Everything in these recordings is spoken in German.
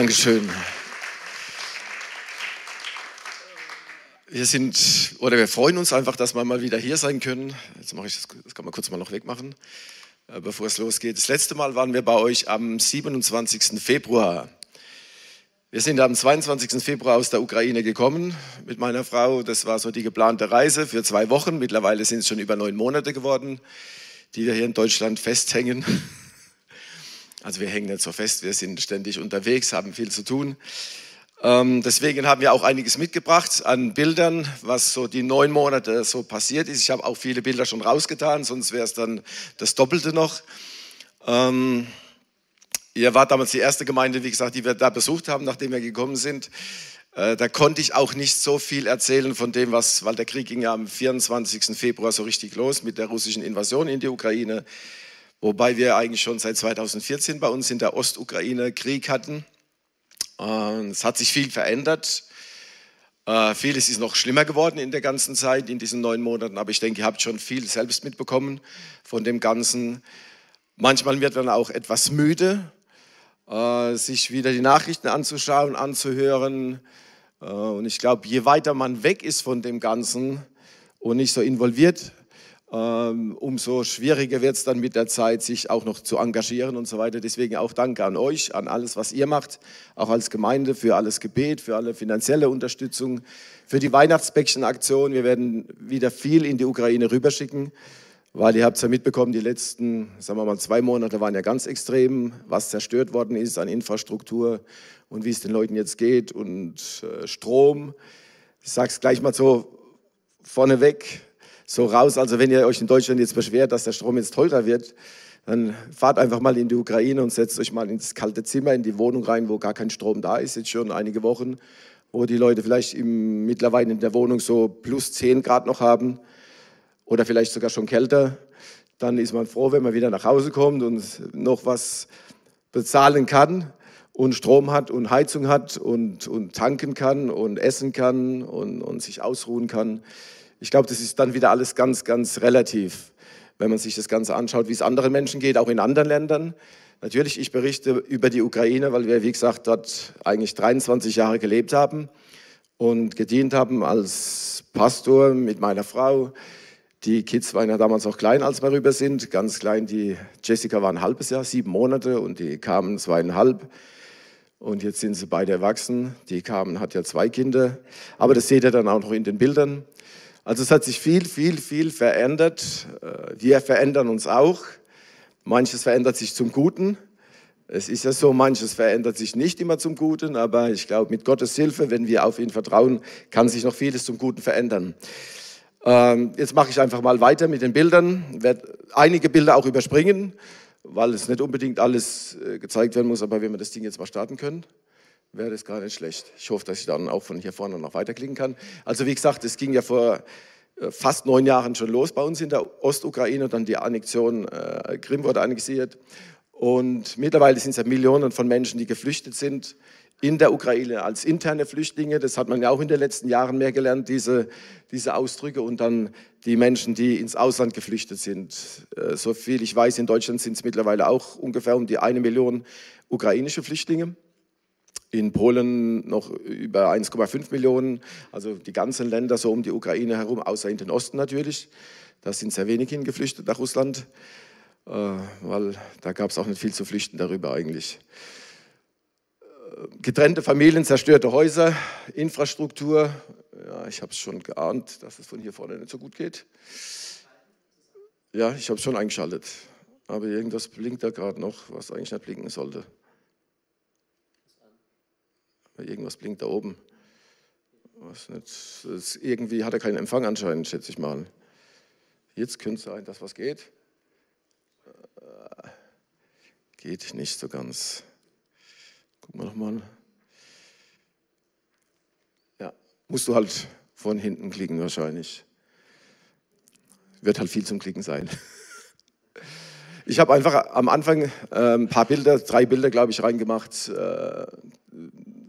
Dankeschön. Wir sind, oder wir freuen uns einfach, dass wir mal wieder hier sein können. Jetzt mache ich das, das kann man kurz mal noch wegmachen, äh, bevor es losgeht. Das letzte Mal waren wir bei euch am 27. Februar. Wir sind am 22. Februar aus der Ukraine gekommen mit meiner Frau. Das war so die geplante Reise für zwei Wochen. Mittlerweile sind es schon über neun Monate geworden, die wir hier in Deutschland festhängen. Also wir hängen nicht so fest, wir sind ständig unterwegs, haben viel zu tun. Ähm, deswegen haben wir auch einiges mitgebracht an Bildern, was so die neun Monate so passiert ist. Ich habe auch viele Bilder schon rausgetan, sonst wäre es dann das Doppelte noch. Ähm, ihr wart damals die erste Gemeinde, wie gesagt, die wir da besucht haben, nachdem wir gekommen sind. Äh, da konnte ich auch nicht so viel erzählen von dem, was, weil der Krieg ging ja am 24. Februar so richtig los mit der russischen Invasion in die Ukraine. Wobei wir eigentlich schon seit 2014 bei uns in der Ostukraine Krieg hatten. Es hat sich viel verändert. Äh, vieles ist noch schlimmer geworden in der ganzen Zeit, in diesen neun Monaten, aber ich denke, ihr habt schon viel selbst mitbekommen von dem Ganzen. Manchmal wird man auch etwas müde, äh, sich wieder die Nachrichten anzuschauen, anzuhören. Äh, und ich glaube, je weiter man weg ist von dem Ganzen und nicht so involviert umso schwieriger wird es dann mit der Zeit, sich auch noch zu engagieren und so weiter. Deswegen auch Danke an euch, an alles, was ihr macht, auch als Gemeinde, für alles Gebet, für alle finanzielle Unterstützung, für die Weihnachtsbäckchenaktion. Wir werden wieder viel in die Ukraine rüberschicken, weil ihr habt es ja mitbekommen, die letzten, sagen wir mal, zwei Monate waren ja ganz extrem, was zerstört worden ist an Infrastruktur und wie es den Leuten jetzt geht und äh, Strom. Ich sage es gleich mal so vorneweg, so raus. Also wenn ihr euch in Deutschland jetzt beschwert, dass der Strom jetzt teurer wird, dann fahrt einfach mal in die Ukraine und setzt euch mal ins kalte Zimmer, in die Wohnung rein, wo gar kein Strom da ist, jetzt schon einige Wochen, wo die Leute vielleicht im, mittlerweile in der Wohnung so plus 10 Grad noch haben oder vielleicht sogar schon kälter. Dann ist man froh, wenn man wieder nach Hause kommt und noch was bezahlen kann und Strom hat und Heizung hat und, und tanken kann und essen kann und, und sich ausruhen kann. Ich glaube, das ist dann wieder alles ganz, ganz relativ, wenn man sich das Ganze anschaut, wie es anderen Menschen geht, auch in anderen Ländern. Natürlich, ich berichte über die Ukraine, weil wir, wie gesagt, dort eigentlich 23 Jahre gelebt haben und gedient haben als Pastor mit meiner Frau. Die Kids waren ja damals auch klein, als wir rüber sind, ganz klein. Die Jessica war ein halbes Jahr, sieben Monate und die kamen zweieinhalb. Und jetzt sind sie beide erwachsen. Die kamen, hat ja zwei Kinder. Aber das seht ihr dann auch noch in den Bildern. Also es hat sich viel, viel, viel verändert. Äh, wir verändern uns auch. Manches verändert sich zum Guten. Es ist ja so, manches verändert sich nicht immer zum Guten, aber ich glaube, mit Gottes Hilfe, wenn wir auf ihn vertrauen, kann sich noch vieles zum Guten verändern. Ähm, jetzt mache ich einfach mal weiter mit den Bildern. Werde einige Bilder auch überspringen, weil es nicht unbedingt alles äh, gezeigt werden muss, aber wenn wir das Ding jetzt mal starten können wäre das gar nicht schlecht. Ich hoffe, dass ich dann auch von hier vorne noch weiterklicken kann. Also wie gesagt, es ging ja vor äh, fast neun Jahren schon los bei uns in der Ostukraine, dann die Annexion, äh, Krim wurde annexiert und mittlerweile sind es ja Millionen von Menschen, die geflüchtet sind in der Ukraine als interne Flüchtlinge. Das hat man ja auch in den letzten Jahren mehr gelernt, diese, diese Ausdrücke. Und dann die Menschen, die ins Ausland geflüchtet sind. Äh, so viel ich weiß, in Deutschland sind es mittlerweile auch ungefähr um die eine Million ukrainische Flüchtlinge in Polen noch über 1,5 Millionen, also die ganzen Länder so um die Ukraine herum, außer in den Osten natürlich. Da sind sehr wenig hingeflüchtet nach Russland, äh, weil da gab es auch nicht viel zu flüchten darüber eigentlich. Äh, getrennte Familien, zerstörte Häuser, Infrastruktur. Ja, ich habe es schon geahnt, dass es von hier vorne nicht so gut geht. Ja, ich habe es schon eingeschaltet. Aber irgendwas blinkt da gerade noch, was eigentlich nicht blinken sollte. Irgendwas blinkt da oben. Was nicht, das irgendwie hat er keinen Empfang anscheinend, schätze ich mal. Jetzt könnte sein, dass was geht. Äh, geht nicht so ganz. Gucken wir nochmal. Ja, musst du halt von hinten klicken wahrscheinlich. Wird halt viel zum Klicken sein. Ich habe einfach am Anfang äh, ein paar Bilder, drei Bilder, glaube ich, reingemacht, äh,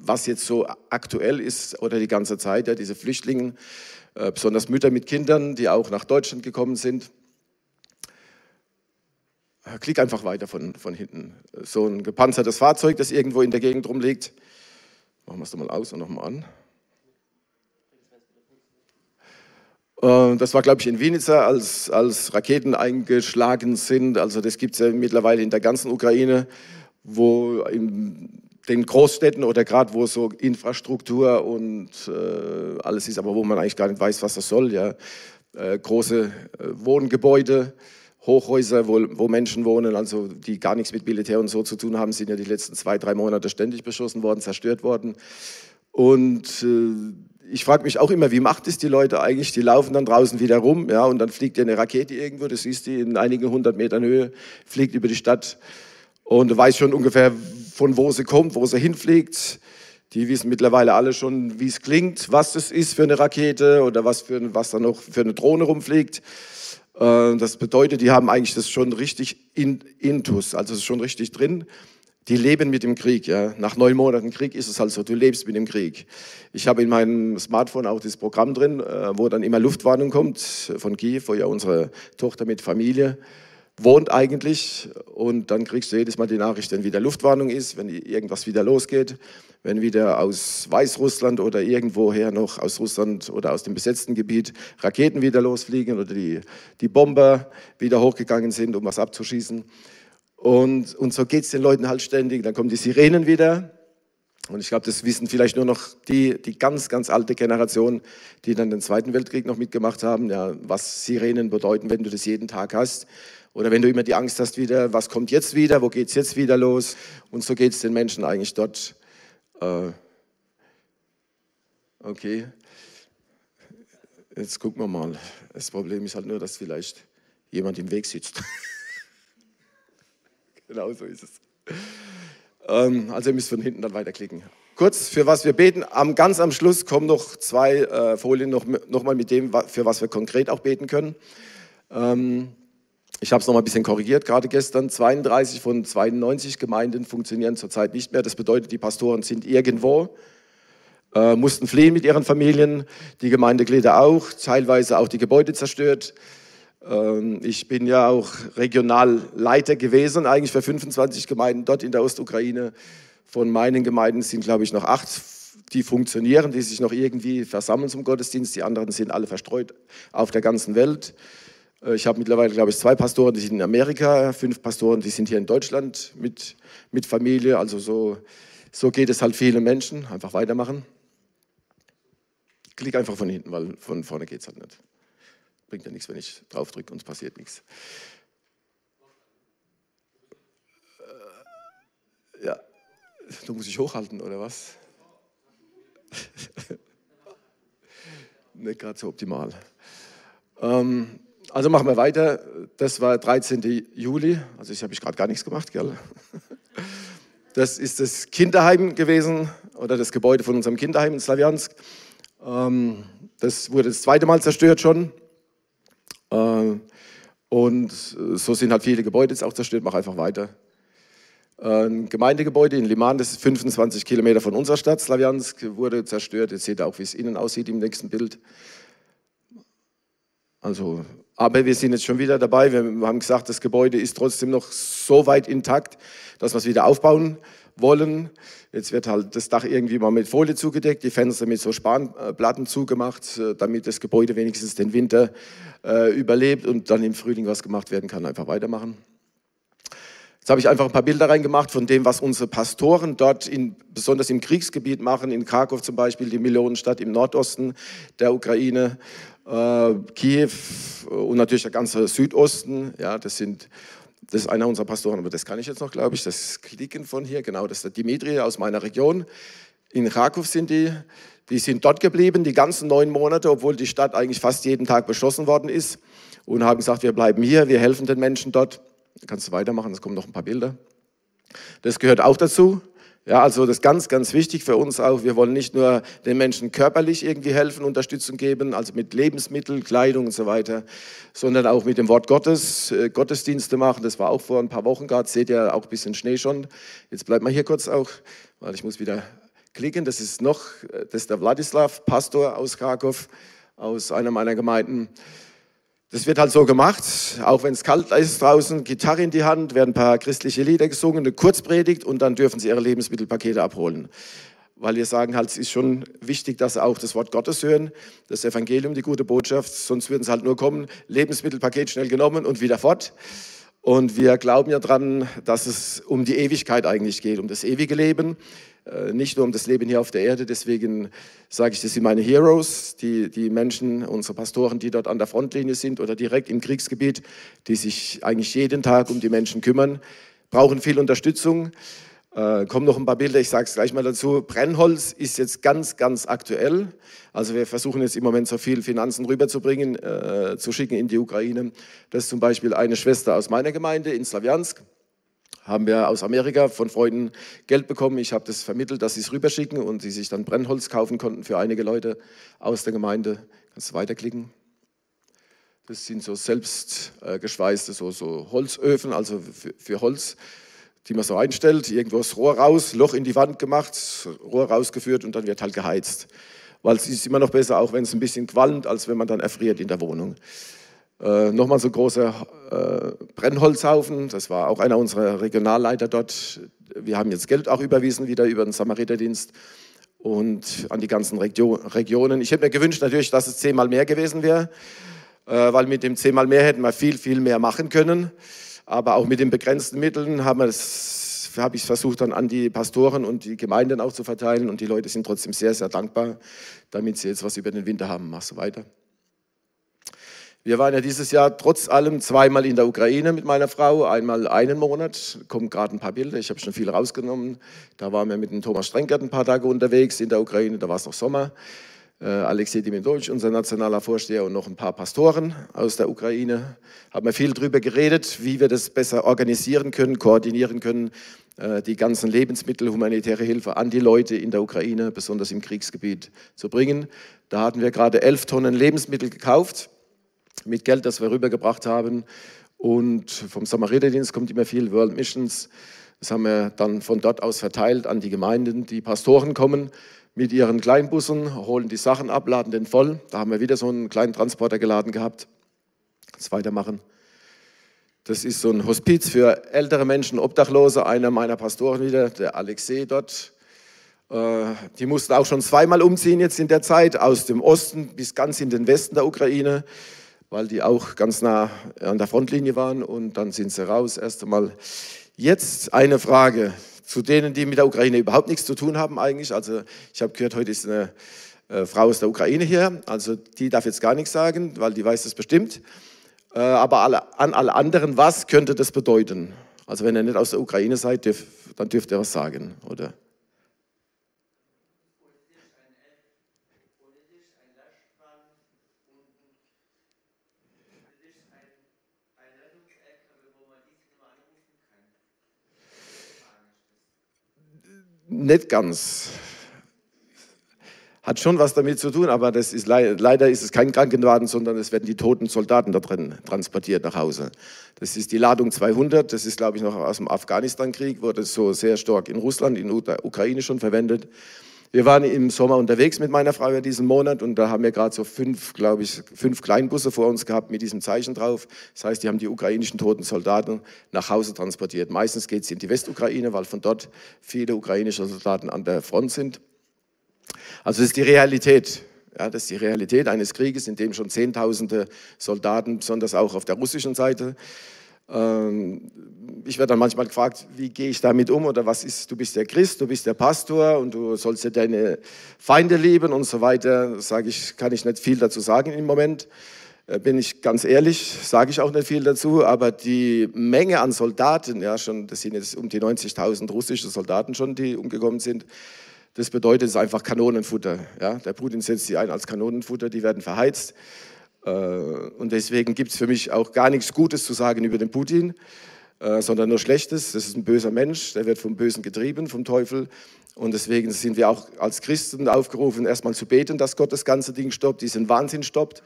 was jetzt so aktuell ist oder die ganze Zeit, ja, diese Flüchtlinge, äh, besonders Mütter mit Kindern, die auch nach Deutschland gekommen sind. Klick einfach weiter von, von hinten. So ein gepanzertes Fahrzeug, das irgendwo in der Gegend rumliegt. Machen wir es doch mal aus und nochmal an. Äh, das war, glaube ich, in Vinica, als, als Raketen eingeschlagen sind. Also das gibt es ja mittlerweile in der ganzen Ukraine, wo in den Großstädten oder gerade wo so Infrastruktur und äh, alles ist, aber wo man eigentlich gar nicht weiß, was das soll. Ja. Äh, große äh, Wohngebäude, Hochhäuser, wo, wo, Menschen wohnen, also die gar nichts mit Militär und so zu tun haben, sind ja die letzten zwei, drei Monate ständig beschossen worden, zerstört worden. Und äh, ich frage mich auch immer, wie macht es die Leute eigentlich? Die laufen dann draußen wieder rum, ja, und dann fliegt ja eine Rakete irgendwo, das siehst du in einigen hundert Metern Höhe, fliegt über die Stadt und du weißt schon ungefähr, von wo sie kommt, wo sie hinfliegt. Die wissen mittlerweile alle schon, wie es klingt, was das ist für eine Rakete oder was, für, was da noch für eine Drohne rumfliegt. Äh, das bedeutet, die haben eigentlich das schon richtig in, intus, also schon richtig drin. Die leben mit dem Krieg. Ja. Nach neun Monaten Krieg ist es halt so, du lebst mit dem Krieg. Ich habe in meinem Smartphone auch das Programm drin, äh, wo dann immer Luftwarnung kommt von Kiew, wo ja unsere Tochter mit Familie wohnt eigentlich. Und dann kriegst du jedes Mal die Nachricht, wenn wieder Luftwarnung ist, wenn irgendwas wieder losgeht, wenn wieder aus Weißrussland oder irgendwoher noch aus Russland oder aus dem besetzten Gebiet Raketen wieder losfliegen oder die, die Bomber wieder hochgegangen sind, um was abzuschießen. Und, und so geht es den Leuten halt ständig. Dann kommen die Sirenen wieder. Und ich glaube, das wissen vielleicht nur noch die, die ganz, ganz alte Generation, die dann den Zweiten Weltkrieg noch mitgemacht haben, ja, was Sirenen bedeuten, wenn du das jeden Tag hast. Oder wenn du immer die Angst hast wieder, was kommt jetzt wieder, wo geht es jetzt wieder los? Und so geht es den Menschen eigentlich dort. Äh, okay, jetzt gucken wir mal. Das Problem ist halt nur, dass vielleicht jemand im Weg sitzt. Genau so ist es. Ähm, also ihr müsst von hinten dann weiterklicken. Kurz, für was wir beten. Am, ganz am Schluss kommen noch zwei äh, Folien noch, noch mit dem, für was wir konkret auch beten können. Ähm, ich habe es noch mal ein bisschen korrigiert, gerade gestern. 32 von 92 Gemeinden funktionieren zurzeit nicht mehr. Das bedeutet, die Pastoren sind irgendwo, äh, mussten fliehen mit ihren Familien, die Gemeindeglieder auch, teilweise auch die Gebäude zerstört. Ähm, ich bin ja auch Regionalleiter gewesen, eigentlich für 25 Gemeinden dort in der Ostukraine. Von meinen Gemeinden sind, glaube ich, noch acht, die funktionieren, die sich noch irgendwie versammeln zum Gottesdienst. Die anderen sind alle verstreut auf der ganzen Welt. Äh, ich habe mittlerweile, glaube ich, zwei Pastoren, die sind in Amerika, fünf Pastoren, die sind hier in Deutschland mit, mit Familie. Also so, so geht es halt vielen Menschen. Einfach weitermachen. Klick einfach von hinten, weil von vorne geht es halt nicht. Bringt ja nichts, wenn ich drauf drücke und es passiert nichts. Äh, ja, du musst dich hochhalten, oder was? Nicht gerade so optimal. Ähm, also machen wir weiter. Das war 13. Juli. Also ich habe ich gerade gar nichts gemacht, gell? Das ist das Kinderheim gewesen oder das Gebäude von unserem Kinderheim in Slawiansk. Ähm, das wurde das zweite Mal zerstört schon. Äh, und so sind halt viele Gebäude jetzt auch zerstört. Mach einfach weiter. Ein Gemeindegebäude in Liman, das ist 25 Kilometer von unserer Stadt, Slawiansk, wurde zerstört. Jetzt seht ihr auch, wie es innen aussieht im nächsten Bild. Also, aber wir sind jetzt schon wieder dabei. Wir haben gesagt, das Gebäude ist trotzdem noch so weit intakt, dass wir es wieder aufbauen wollen. Jetzt wird halt das Dach irgendwie mal mit Folie zugedeckt, die Fenster mit so Spanplatten zugemacht, äh, damit das Gebäude wenigstens den Winter äh, überlebt und dann im Frühling was gemacht werden kann. Einfach weitermachen. Jetzt habe ich einfach ein paar Bilder reingemacht von dem, was unsere Pastoren dort, in, besonders im Kriegsgebiet machen, in Kharkov zum Beispiel, die Millionenstadt im Nordosten der Ukraine, äh, Kiew und natürlich der ganze Südosten. Ja, das sind das ist einer unserer Pastoren, aber das kann ich jetzt noch, glaube ich. Das Klicken von hier, genau, das ist der Dimitri aus meiner Region. In Kharkov sind die. Die sind dort geblieben, die ganzen neun Monate, obwohl die Stadt eigentlich fast jeden Tag beschossen worden ist. Und haben gesagt, wir bleiben hier, wir helfen den Menschen dort. Kannst du weitermachen, es kommen noch ein paar Bilder. Das gehört auch dazu. Ja, also das ist ganz, ganz wichtig für uns auch. Wir wollen nicht nur den Menschen körperlich irgendwie helfen, Unterstützung geben, also mit Lebensmitteln, Kleidung und so weiter, sondern auch mit dem Wort Gottes äh, Gottesdienste machen. Das war auch vor ein paar Wochen gerade, seht ihr auch ein bisschen Schnee schon. Jetzt bleibt mal hier kurz auch, weil ich muss wieder klicken. Das ist noch, äh, das ist der Wladislav, Pastor aus Kharkov, aus einer meiner Gemeinden. Das wird halt so gemacht, auch wenn es kalt ist draußen, Gitarre in die Hand, werden ein paar christliche Lieder gesungen, eine Kurzpredigt und dann dürfen sie ihre Lebensmittelpakete abholen. Weil wir sagen halt, es ist schon wichtig, dass sie auch das Wort Gottes hören, das Evangelium, die gute Botschaft, sonst würden sie halt nur kommen, Lebensmittelpaket schnell genommen und wieder fort. Und wir glauben ja dran, dass es um die Ewigkeit eigentlich geht, um das ewige Leben, nicht nur um das Leben hier auf der Erde. Deswegen sage ich, das sind meine Heroes, die, die Menschen, unsere Pastoren, die dort an der Frontlinie sind oder direkt im Kriegsgebiet, die sich eigentlich jeden Tag um die Menschen kümmern, brauchen viel Unterstützung. Äh, kommen noch ein paar Bilder, ich sage es gleich mal dazu. Brennholz ist jetzt ganz, ganz aktuell. Also wir versuchen jetzt im Moment so viel Finanzen rüberzubringen, äh, zu schicken in die Ukraine. Das ist zum Beispiel eine Schwester aus meiner Gemeinde in Slawiansk. Haben wir aus Amerika von Freunden Geld bekommen. Ich habe das vermittelt, dass sie es rüberschicken und sie sich dann Brennholz kaufen konnten für einige Leute aus der Gemeinde. Kannst du weiterklicken? Das sind so selbst äh, so, so Holzöfen, also für, für Holz die man so einstellt, irgendwo das Rohr raus, Loch in die Wand gemacht, Rohr rausgeführt und dann wird halt geheizt. Weil es ist immer noch besser, auch wenn es ein bisschen qualmt, als wenn man dann erfriert in der Wohnung. Äh, Nochmal so großer äh, Brennholzhaufen, das war auch einer unserer Regionalleiter dort. Wir haben jetzt Geld auch überwiesen, wieder über den Samariterdienst und an die ganzen Regio Regionen. Ich hätte mir gewünscht natürlich, dass es zehnmal mehr gewesen wäre, äh, weil mit dem zehnmal mehr hätten wir viel, viel mehr machen können. Aber auch mit den begrenzten Mitteln habe ich es versucht, dann an die Pastoren und die Gemeinden auch zu verteilen. Und die Leute sind trotzdem sehr, sehr dankbar, damit sie jetzt was über den Winter haben. Machst du weiter. Wir waren ja dieses Jahr trotz allem zweimal in der Ukraine mit meiner Frau, einmal einen Monat, kommen gerade ein paar Bilder, ich habe schon viel rausgenommen. Da waren wir mit dem Thomas Strenkert ein paar Tage unterwegs in der Ukraine, da war es noch Sommer. Äh, Alexei Dimendowitsch, unser nationaler Vorsteher und noch ein paar Pastoren aus der Ukraine. Haben wir viel darüber geredet, wie wir das besser organisieren können, koordinieren können, äh, die ganzen Lebensmittel, humanitäre Hilfe an die Leute in der Ukraine, besonders im Kriegsgebiet, zu bringen. Da hatten wir gerade elf Tonnen Lebensmittel gekauft mit Geld, das wir rübergebracht haben. Und vom Samariterdienst kommt immer viel, World Missions. Das haben wir dann von dort aus verteilt an die Gemeinden. Die Pastoren kommen mit ihren Kleinbussen, holen die Sachen ab, laden den voll. Da haben wir wieder so einen kleinen Transporter geladen gehabt. Jetzt weitermachen. Das ist so ein Hospiz für ältere Menschen, Obdachlose. Einer meiner Pastoren wieder, der Alexei dort. Äh, die mussten auch schon zweimal umziehen jetzt in der Zeit, aus dem Osten bis ganz in den Westen der Ukraine, weil die auch ganz nah an der Frontlinie waren. Und dann sind sie raus. Erst einmal jetzt eine Frage zu denen, die mit der Ukraine überhaupt nichts zu tun haben eigentlich. Also ich habe gehört, heute ist eine äh, Frau aus der Ukraine hier, also die darf jetzt gar nichts sagen, weil die weiß das bestimmt. Äh, aber alle, an alle anderen, was könnte das bedeuten? Also wenn ihr nicht aus der Ukraine seid, dürf, dann dürft ihr was sagen, oder? Nicht ganz. Hat schon was damit zu tun, aber das ist leider ist es kein Krankenwagen, sondern es werden die toten Soldaten da drin transportiert nach Hause. Das ist die Ladung 200, das ist glaube ich noch aus dem Afghanistan-Krieg, wurde so sehr stark in Russland, in der Ukraine schon verwendet. Wir waren im Sommer unterwegs mit meiner Frau in diesem Monat und da haben wir gerade so fünf, glaube ich, fünf Kleinbusse vor uns gehabt mit diesem Zeichen drauf. Das heißt, die haben die ukrainischen toten Soldaten nach Hause transportiert. Meistens geht es in die Westukraine, weil von dort viele ukrainische Soldaten an der Front sind. Also das ist die Realität. Ja, das ist die Realität eines Krieges, in dem schon Zehntausende Soldaten, besonders auch auf der russischen Seite, ich werde dann manchmal gefragt, wie gehe ich damit um oder was ist, du bist der Christ, du bist der Pastor und du sollst ja deine Feinde lieben und so weiter. Sage ich, kann ich nicht viel dazu sagen im Moment. Äh, bin ich ganz ehrlich, sage ich auch nicht viel dazu, aber die Menge an Soldaten, ja schon, das sind jetzt um die 90.000 russische Soldaten schon, die umgekommen sind, das bedeutet es ist einfach Kanonenfutter. Ja? Der Putin setzt sie ein als Kanonenfutter, die werden verheizt. Äh, und deswegen gibt es für mich auch gar nichts Gutes zu sagen über den Putin, äh, sondern nur Schlechtes. Das ist ein böser Mensch, der wird vom Bösen getrieben, vom Teufel. Und deswegen sind wir auch als Christen aufgerufen, erstmal zu beten, dass Gott das ganze Ding stoppt, diesen Wahnsinn stoppt.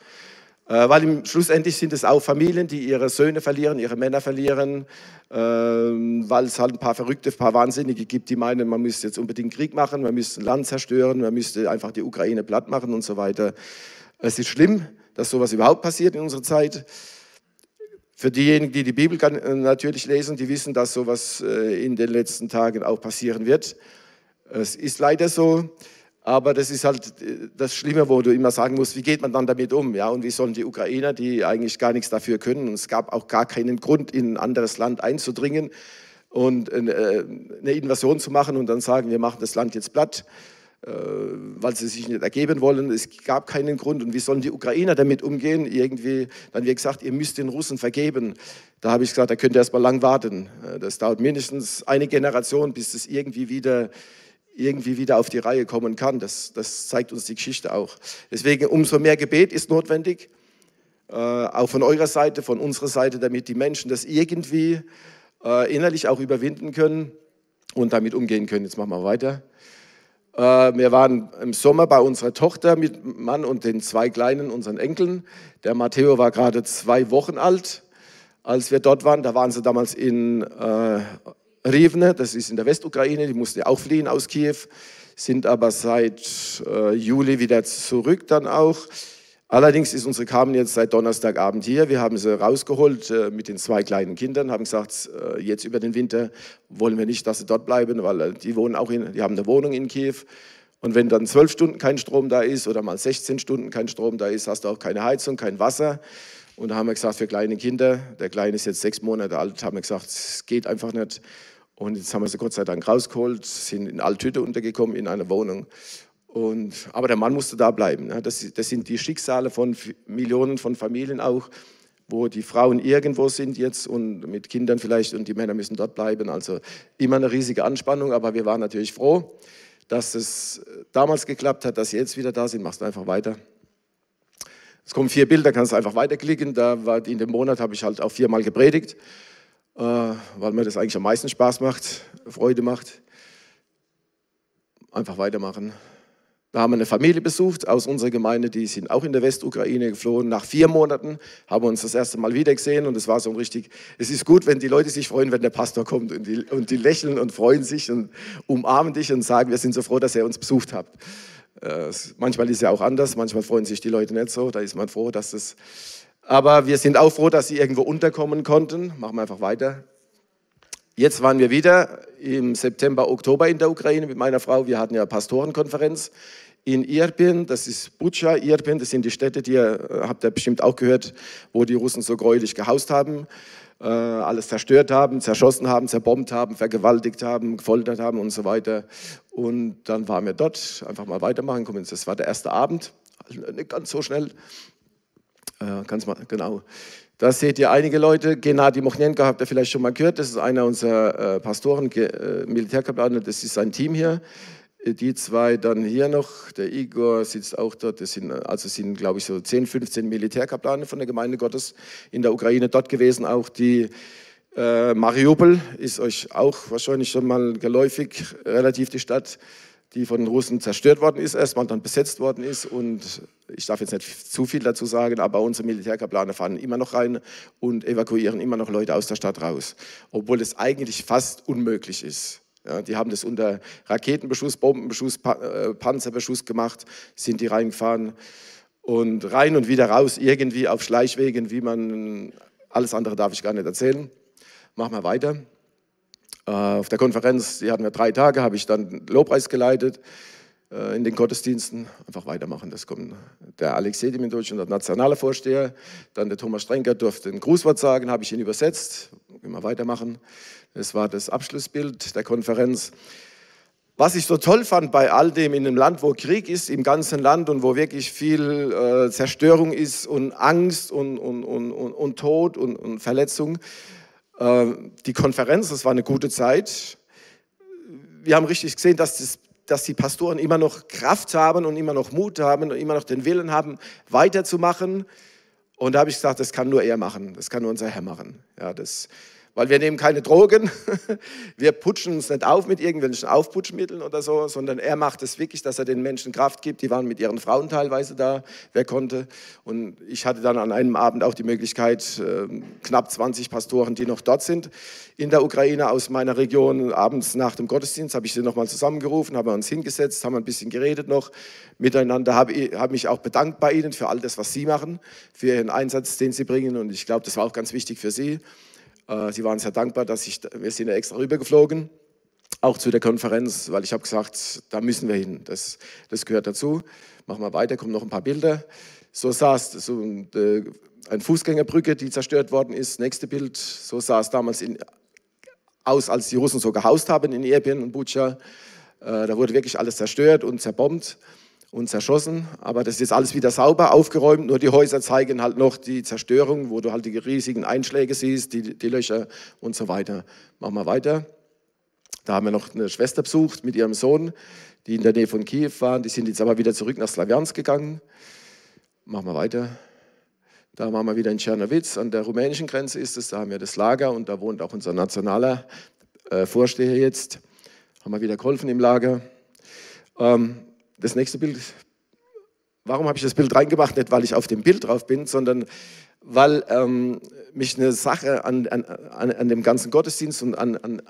Äh, weil im, schlussendlich sind es auch Familien, die ihre Söhne verlieren, ihre Männer verlieren, weil es halt ein paar Verrückte, ein paar Wahnsinnige gibt, die meinen, man müsste jetzt unbedingt Krieg machen, man müsste ein Land zerstören, man müsste einfach die Ukraine platt machen und so weiter. Es ist schlimm, dass sowas überhaupt passiert in unserer Zeit. Für diejenigen, die die Bibel äh, natürlich lesen, die wissen, dass sowas äh, in den letzten Tagen auch passieren wird. Es ist leider so, aber das ist halt äh, das Schlimme, wo du immer sagen musst, wie geht man dann damit um? Ja, und wie sollen die Ukrainer, die eigentlich gar nichts dafür können, und es gab auch gar keinen Grund, in ein anderes Land einzudringen und eine Invasion zu machen und dann sagen, wir machen das Land jetzt platt weil sie sich nicht ergeben wollen. Es gab keinen Grund. Und wie sollen die Ukrainer damit umgehen? Irgendwie, dann wird gesagt, ihr müsst den Russen vergeben. Da habe ich gesagt, da könnt ihr erst mal lang warten. Äh, das dauert mindestens eine Generation, bis es irgendwie wieder irgendwie wieder auf die Reihe kommen kann. Das, das zeigt uns die Geschichte auch. Deswegen umso mehr Gebet ist notwendig, äh, auch von eurer Seite, von unserer Seite, damit die Menschen das irgendwie äh, innerlich auch überwinden können und damit umgehen können. Jetzt machen wir weiter. Äh, wir waren im Sommer bei unserer Tochter mit Mann und den zwei Kleinen, unseren Enkeln. Der Matteo war gerade zwei Wochen alt, als wir dort waren. Da waren sie damals in äh, Rivne, das ist in der Westukraine. Die mussten auch fliehen aus Kiew, sind aber seit äh, Juli wieder zurück dann auch. Allerdings ist unsere Carmen jetzt seit Donnerstagabend hier. Wir haben sie rausgeholt äh, mit den zwei kleinen Kindern, haben gesagt, äh, jetzt über den Winter wollen wir nicht, dass sie dort bleiben, weil äh, die wohnen auch in, die haben eine Wohnung in Kiew. Und wenn dann zwölf Stunden kein Strom da ist oder mal 16 Stunden kein Strom da ist, hast du auch keine Heizung, kein Wasser. Und da haben wir gesagt, für kleine Kinder, der Kleine ist jetzt sechs Monate alt, haben wir gesagt, es geht einfach nicht. Und jetzt haben wir sie Gott sei Dank rausgeholt, sind in Althütte untergekommen in einer Wohnung. Und, aber der Mann musste da bleiben. Ne? Das, das sind die Schicksale von Millionen von Familien auch, wo die Frauen irgendwo sind jetzt und mit Kindern vielleicht und die Männer müssen dort bleiben. Also immer eine riesige Anspannung, aber wir waren natürlich froh, dass es damals geklappt hat, dass sie jetzt wieder da sind. Machst du einfach weiter. Es kommen vier Bilder, kannst du einfach weiterklicken. Da war, in dem Monat habe ich halt auch viermal gepredigt, äh, weil mir das eigentlich am meisten Spaß macht, Freude macht. Einfach weitermachen. Da haben wir eine Familie besucht aus unserer Gemeinde, die sind auch in der Westukraine geflohen. Nach vier Monaten haben wir uns das erste Mal wieder gesehen und es war so richtig, es ist gut, wenn die Leute sich freuen, wenn der Pastor kommt und die, und die lächeln und freuen sich und umarmen dich und sagen, wir sind so froh, dass ihr uns besucht habt. Äh, manchmal ist es ja auch anders, manchmal freuen sich die Leute nicht so, da ist man froh, dass das... Aber wir sind auch froh, dass sie irgendwo unterkommen konnten. Machen wir einfach weiter. Jetzt waren wir wieder im September, Oktober in der Ukraine mit meiner Frau. Wir hatten ja Pastorenkonferenz in Irpin, das ist Bucha, Irpin, das sind die Städte, die ihr, äh, habt ihr bestimmt auch gehört, wo die Russen so gräulich gehaust haben, äh, alles zerstört haben, zerschossen haben, zerbombt haben, vergewaltigt haben, gefoltert haben und so weiter. Und dann waren wir dort, einfach mal weitermachen. Das war der erste Abend, also nicht ganz so schnell. Äh, ganz mal, genau. Da seht ihr einige Leute. Gennady Mochnenko habt ihr vielleicht schon mal gehört. Das ist einer unserer äh, Pastoren, äh, Militärkapitäne. Das ist sein Team hier die zwei dann hier noch, der Igor sitzt auch dort, das sind, also sind, glaube ich, so 10, 15 Militärkaplane von der Gemeinde Gottes in der Ukraine dort gewesen. Auch die äh, Mariupol ist euch auch wahrscheinlich schon mal geläufig, relativ die Stadt, die von den Russen zerstört worden ist, erstmal dann besetzt worden ist. Und ich darf jetzt nicht zu viel dazu sagen, aber unsere Militärkaplane fahren immer noch rein und evakuieren immer noch Leute aus der Stadt raus, obwohl es eigentlich fast unmöglich ist. Ja, die haben das unter Raketenbeschuss, Bombenbeschuss, pa äh, Panzerbeschuss gemacht, sind die reingefahren und rein und wieder raus, irgendwie auf Schleichwegen, wie man, alles andere darf ich gar nicht erzählen. Machen wir weiter. Äh, auf der Konferenz, die hatten wir drei Tage, habe ich dann Lobpreis geleitet in den Gottesdiensten. Einfach weitermachen. Das kommt der Alex Sedimentovic, unser nationaler Vorsteher. Dann der Thomas Strenker durfte ein Grußwort sagen, habe ich ihn übersetzt. Immer weitermachen. Das war das Abschlussbild der Konferenz. Was ich so toll fand bei all dem in einem Land, wo Krieg ist, im ganzen Land und wo wirklich viel äh, Zerstörung ist und Angst und, und, und, und, und Tod und, und Verletzung, äh, die Konferenz, das war eine gute Zeit. Wir haben richtig gesehen, dass, das, dass die Pastoren immer noch Kraft haben und immer noch Mut haben und immer noch den Willen haben, weiterzumachen. Und da habe ich gesagt, das kann nur er machen, das kann nur unser Herr machen. Ja, das, weil wir nehmen keine Drogen, wir putschen uns nicht auf mit irgendwelchen Aufputschmitteln oder so, sondern er macht es wirklich, dass er den Menschen Kraft gibt. Die waren mit ihren Frauen teilweise da, wer konnte. Und ich hatte dann an einem Abend auch die Möglichkeit, ähm, knapp 20 Pastoren, die noch dort sind, in der Ukraine aus meiner Region, abends nach dem Gottesdienst habe ich sie nochmal zusammengerufen, haben wir uns hingesetzt, haben ein bisschen geredet noch miteinander, habe hab mich auch bedankt bei ihnen für all das, was sie machen, für ihren Einsatz, den sie bringen. Und ich glaube, das war auch ganz wichtig für sie. Äh, sie waren sehr dankbar, dass ich, wir sind extra rübergeflogen, auch zu der Konferenz, weil ich habe gesagt, da müssen wir hin. Das, das gehört dazu. Machen wir weiter, kommen noch ein paar Bilder. So es, so äh, eine Fußgängerbrücke, die zerstört worden ist. Nächste Bild, so sah es damals in, aus, als die Russen so gehaust haben in Irpin und Bucha. Äh, da wurde wirklich alles zerstört und zerbombt und zerschossen. Aber das ist jetzt alles wieder sauber aufgeräumt. Nur die Häuser zeigen halt noch die Zerstörung, wo du halt die riesigen Einschläge siehst, die, die Löcher und so weiter. Machen wir weiter. Da haben wir noch eine Schwester besucht mit ihrem Sohn, die in der Nähe von Kiew waren. Die sind jetzt aber wieder zurück nach Slawiansk gegangen. Machen wir weiter. Da waren wir wieder in Tschernowitz, an der rumänischen Grenze ist es. Da haben wir das Lager und da wohnt auch unser nationaler äh, Vorsteher jetzt. Haben wir wieder geholfen im Lager. Ähm, das nächste Bild. Warum habe ich das Bild reingemacht? Nicht, weil ich auf dem Bild drauf bin, sondern weil ähm, mich eine Sache an, an, an, dem ganzen Gottesdienst und an, an,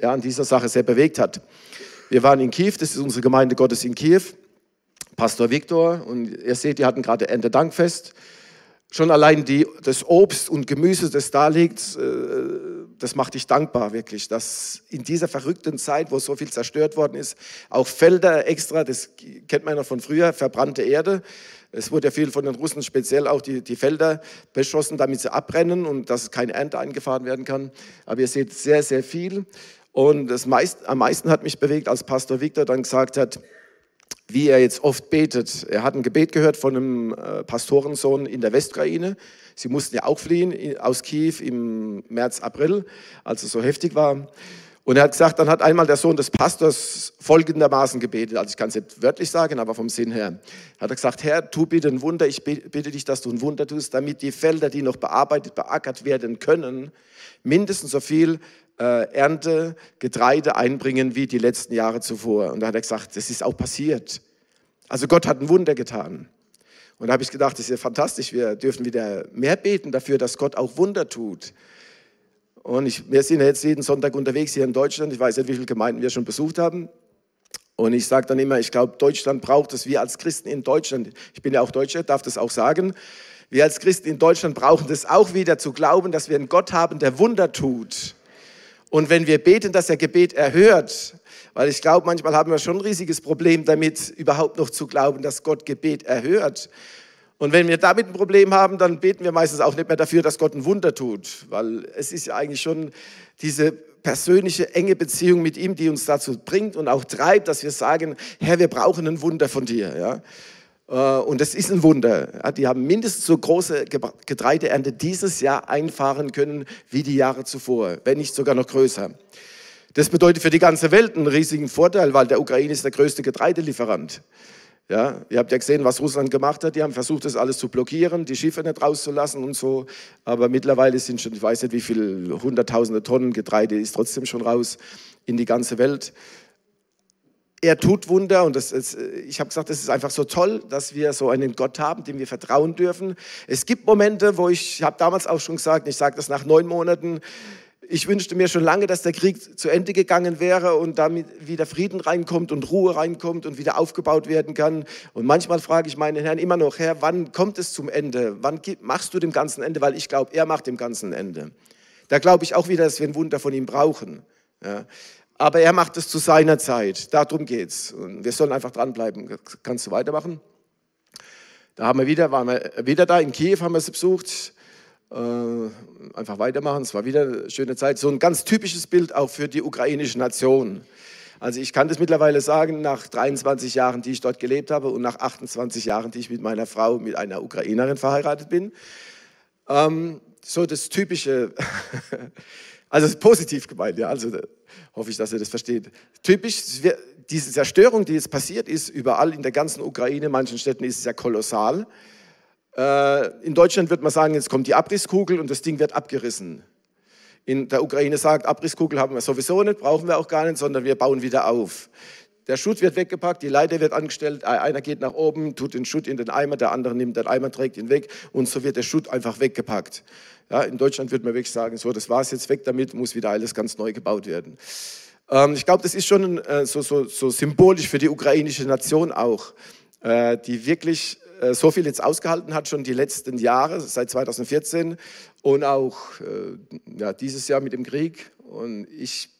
ja, an dieser Sache sehr bewegt hat. Wir waren in Kiew, das ist unsere Gemeinde Gottes in Kiew. Pastor Viktor und ihr seht, die hatten gerade Ende Dankfest. Schon allein die, das Obst und Gemüse, das da liegt, äh, das macht dich dankbar wirklich, dass in dieser verrückten Zeit, wo so viel zerstört worden ist, auch Felder extra, das kennt man ja von früher, verbrannte Erde. Es wurde ja viel von den Russen speziell auch die, die Felder beschossen, damit sie abbrennen und dass keine Ernte eingefahren werden kann. Aber ihr seht sehr, sehr viel. Und das meist, am meisten hat mich bewegt, als Pastor Victor dann gesagt hat, wie er jetzt oft betet. Er hat ein Gebet gehört von einem äh, Pastorensohn in der Westukraine. Sie mussten ja auch fliehen aus Kiew im März, April, als es so heftig war. Und er hat gesagt, dann hat einmal der Sohn des Pastors folgendermaßen gebetet, also ich kann es nicht wörtlich sagen, aber vom Sinn her. Hat er gesagt, Herr, tu bitte ein Wunder, ich bitte dich, dass du ein Wunder tust, damit die Felder, die noch bearbeitet, beackert werden können, mindestens so viel äh, Ernte, Getreide einbringen wie die letzten Jahre zuvor. Und da hat er gesagt, das ist auch passiert. Also Gott hat ein Wunder getan. Und da habe ich gedacht, das ist ja fantastisch, wir dürfen wieder mehr beten dafür, dass Gott auch Wunder tut. Und ich, wir sind jetzt jeden Sonntag unterwegs hier in Deutschland. Ich weiß nicht, wie viele Gemeinden wir schon besucht haben. Und ich sage dann immer, ich glaube, Deutschland braucht es. Wir als Christen in Deutschland, ich bin ja auch Deutscher, darf das auch sagen, wir als Christen in Deutschland brauchen das auch wieder zu glauben, dass wir einen Gott haben, der Wunder tut. Und wenn wir beten, dass er Gebet erhört, weil ich glaube, manchmal haben wir schon ein riesiges Problem damit, überhaupt noch zu glauben, dass Gott Gebet erhört. Und wenn wir damit ein Problem haben, dann beten wir meistens auch nicht mehr dafür, dass Gott ein Wunder tut, weil es ist ja eigentlich schon diese persönliche, enge Beziehung mit ihm, die uns dazu bringt und auch treibt, dass wir sagen, Herr, wir brauchen ein Wunder von dir. Ja? Äh, und das ist ein Wunder. Die haben mindestens so große Getreideernte dieses Jahr einfahren können wie die Jahre zuvor, wenn nicht sogar noch größer. Das bedeutet für die ganze Welt einen riesigen Vorteil, weil der Ukraine ist der größte Getreidelieferant. Ja, ihr habt ja gesehen, was Russland gemacht hat. Die haben versucht, das alles zu blockieren, die Schiffe nicht rauszulassen und so. Aber mittlerweile sind schon, ich weiß nicht, wie viele hunderttausende Tonnen Getreide ist trotzdem schon raus in die ganze Welt er tut Wunder und das ist, ich habe gesagt, es ist einfach so toll, dass wir so einen Gott haben, dem wir vertrauen dürfen. Es gibt Momente, wo ich, ich habe damals auch schon gesagt, ich sage das nach neun Monaten, ich wünschte mir schon lange, dass der Krieg zu Ende gegangen wäre und damit wieder Frieden reinkommt und Ruhe reinkommt und wieder aufgebaut werden kann. Und manchmal frage ich meinen Herrn immer noch, Herr, wann kommt es zum Ende? Wann machst du dem Ganzen Ende? Weil ich glaube, er macht dem Ganzen Ende. Da glaube ich auch wieder, dass wir ein Wunder von ihm brauchen. Ja. Aber er macht es zu seiner Zeit. Darum geht's. Und wir sollen einfach dranbleiben. Kannst du weitermachen? Da haben wir wieder, waren wir wieder da in Kiew, haben wir sie besucht. Äh, einfach weitermachen. Es war wieder eine schöne Zeit. So ein ganz typisches Bild auch für die ukrainische Nation. Also ich kann das mittlerweile sagen, nach 23 Jahren, die ich dort gelebt habe und nach 28 Jahren, die ich mit meiner Frau, mit einer Ukrainerin verheiratet bin. Ähm, so das typische, also positiv gemeint, ja, also hoffe ich, dass ihr das versteht. Typisch, diese Zerstörung, die jetzt passiert ist, überall in der ganzen Ukraine, in manchen Städten ist es ja kolossal. Äh, in Deutschland wird man sagen, jetzt kommt die Abrisskugel und das Ding wird abgerissen. in der Ukraine sagt, Abrisskugel haben wir sowieso nicht, brauchen wir auch gar nicht, sondern wir bauen wieder auf. Der Schutt wird weggepackt, die Leiter wird angestellt, einer geht nach oben, tut den Schutt in den Eimer, der andere nimmt den Eimer, trägt ihn weg und so wird der Schutt einfach weggepackt. Ja, in Deutschland würde man wirklich sagen, so, das war es jetzt weg damit, muss wieder alles ganz neu gebaut werden. Ähm, ich glaube, das ist schon äh, so, so, so, symbolisch für die ukrainische Nation auch, äh, die wirklich äh, so viel jetzt ausgehalten hat, schon die letzten Jahre, seit 2014 und auch äh, ja, dieses Jahr mit dem Krieg. Und ich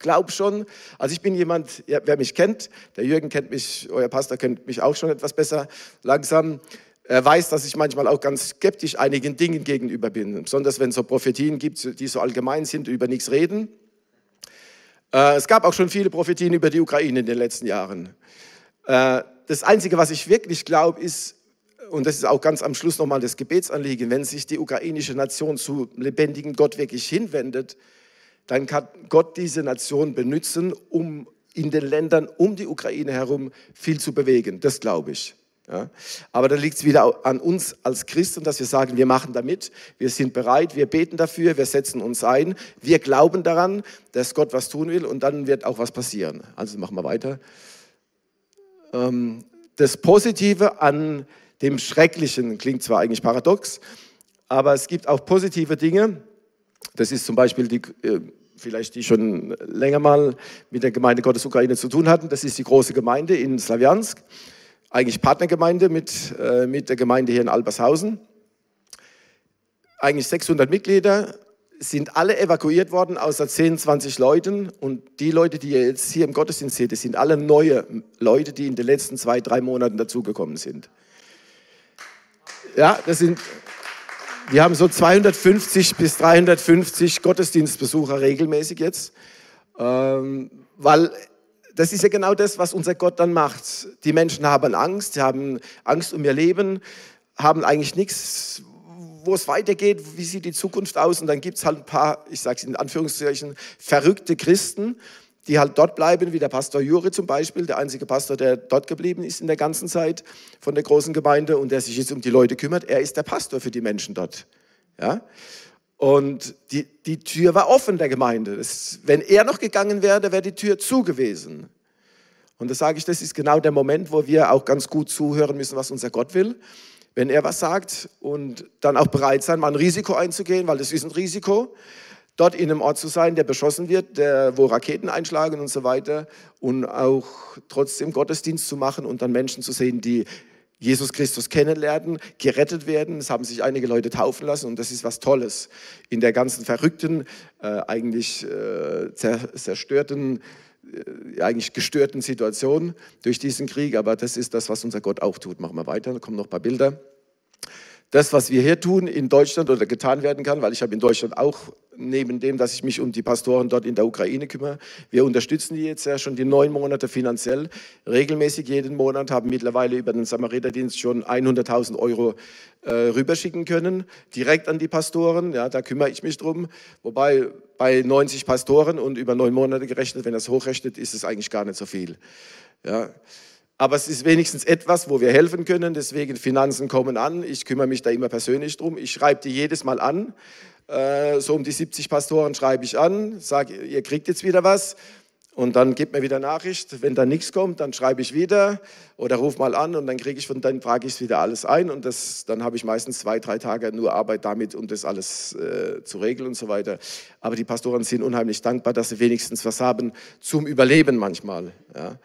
glaube schon, also ich bin jemand, ja, wer mich kennt, der Jürgen kennt mich, euer Pastor kennt mich auch schon etwas besser langsam. Er weiß, dass ich manchmal auch ganz skeptisch einigen Dingen gegenüber bin, besonders wenn es so Prophetien gibt, die so allgemein sind, über nichts reden. Äh, es gab auch schon viele Prophetien über die Ukraine in den letzten Jahren. Äh, das Einzige, was ich wirklich glaube, ist, und das ist auch ganz am Schluss nochmal das Gebetsanliegen, wenn sich die ukrainische Nation zu lebendigen Gott wirklich hinwendet, dann kann Gott diese Nation benutzen, um in den Ländern um die Ukraine herum viel zu bewegen. Das glaube ich. Ja. Aber da liegt es wieder an uns als Christen, dass wir sagen, wir machen damit, wir sind bereit, wir beten dafür, wir setzen uns ein, wir glauben daran, dass Gott was tun will und dann wird auch was passieren. Also machen wir weiter. Ähm, das Positive an dem Schrecklichen klingt zwar eigentlich paradox, aber es gibt auch positive Dinge. Das ist zum Beispiel die äh, vielleicht die schon länger mal mit der Gemeinde Gottes Ukraine zu tun hatten. Das ist die große Gemeinde in Slawiansk, eigentlich Partnergemeinde mit, äh, mit der Gemeinde hier in Albershausen. Eigentlich 600 Mitglieder, sind alle evakuiert worden, außer 10, 20 Leuten. Und die Leute, die ihr jetzt hier im Gottesdienst seht, das sind alle neue Leute, die in den letzten zwei, drei Monaten dazugekommen sind. Ja, das sind wir haben so 250 bis 350 Gottesdienstbesucher regelmäßig jetzt, ähm, weil das ist ja genau das, was unser Gott dann macht. Die Menschen haben Angst, sie haben Angst um ihr Leben, haben eigentlich nichts, wo es weitergeht, wie sieht die Zukunft aus. Und dann gibt es halt ein paar, ich sage es in Anführungszeichen, verrückte Christen, die halt dort bleiben, wie der Pastor Jure zum Beispiel, der einzige Pastor, der dort geblieben ist in der ganzen Zeit von der großen Gemeinde und der sich jetzt um die Leute kümmert. Er ist der Pastor für die Menschen dort. Ja? Und die, die Tür war offen der Gemeinde. Das, wenn er noch gegangen wäre, wäre die Tür zu gewesen. Und da sage ich, das ist genau der Moment, wo wir auch ganz gut zuhören müssen, was unser Gott will. Wenn er was sagt und dann auch bereit sein, mal ein Risiko einzugehen, weil das ist ein Risiko dort in einem Ort zu sein, der beschossen wird, der, wo Raketen einschlagen und so weiter und auch trotzdem Gottesdienst zu machen und dann Menschen zu sehen, die Jesus Christus kennenlernen, gerettet werden. Es haben sich einige Leute taufen lassen und das ist was Tolles. In der ganzen verrückten, äh, eigentlich äh, zerstörten, äh, eigentlich gestörten Situation durch diesen Krieg. Aber das ist das, was unser Gott auch tut. Machen wir weiter, da kommen noch ein paar Bilder das, was wir hier tun in Deutschland oder getan werden kann, weil ich habe in Deutschland auch neben dem, dass ich mich um die Pastoren dort in der Ukraine kümmere, wir unterstützen die jetzt ja schon die neun Monate finanziell, regelmäßig jeden Monat, haben mittlerweile über den Samariterdienst schon 100.000 Euro äh, rüberschicken können, direkt an die Pastoren, ja, da kümmere ich mich drum, wobei bei 90 Pastoren und über neun Monate gerechnet, wenn das hochrechnet, ist es eigentlich gar nicht so viel. Ja. Aber es ist wenigstens etwas, wo wir helfen können. Deswegen Finanzen kommen an. Ich kümmere mich da immer persönlich drum. Ich schreibe die jedes Mal an. Äh, so um die 70 Pastoren schreibe ich an, sage, ihr kriegt jetzt wieder was. Und dann gibt mir wieder Nachricht. Wenn da nichts kommt, dann schreibe ich wieder oder ruf mal an und dann kriege ich von dann trage ich es wieder alles ein und das, dann habe ich meistens zwei, drei Tage nur Arbeit damit, um das alles äh, zu regeln und so weiter. Aber die Pastoren sind unheimlich dankbar, dass sie wenigstens was haben zum Überleben manchmal. Ja.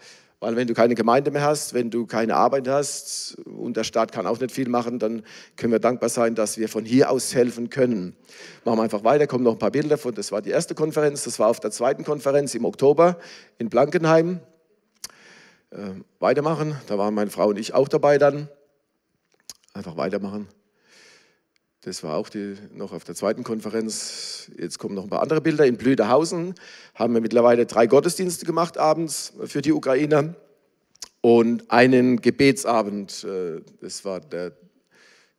Weil wenn du keine Gemeinde mehr hast, wenn du keine Arbeit hast und der Staat kann auch nicht viel machen, dann können wir dankbar sein, dass wir von hier aus helfen können. Machen wir einfach weiter, kommen noch ein paar Bilder von, das war die erste Konferenz, das war auf der zweiten Konferenz im Oktober in Blankenheim. Äh, weitermachen, da waren meine Frau und ich auch dabei dann. Einfach weitermachen. Das war auch die, noch auf der zweiten Konferenz. Jetzt kommen noch ein paar andere Bilder. In Blüderhausen haben wir mittlerweile drei Gottesdienste gemacht abends für die Ukrainer und einen Gebetsabend. Äh, das war der,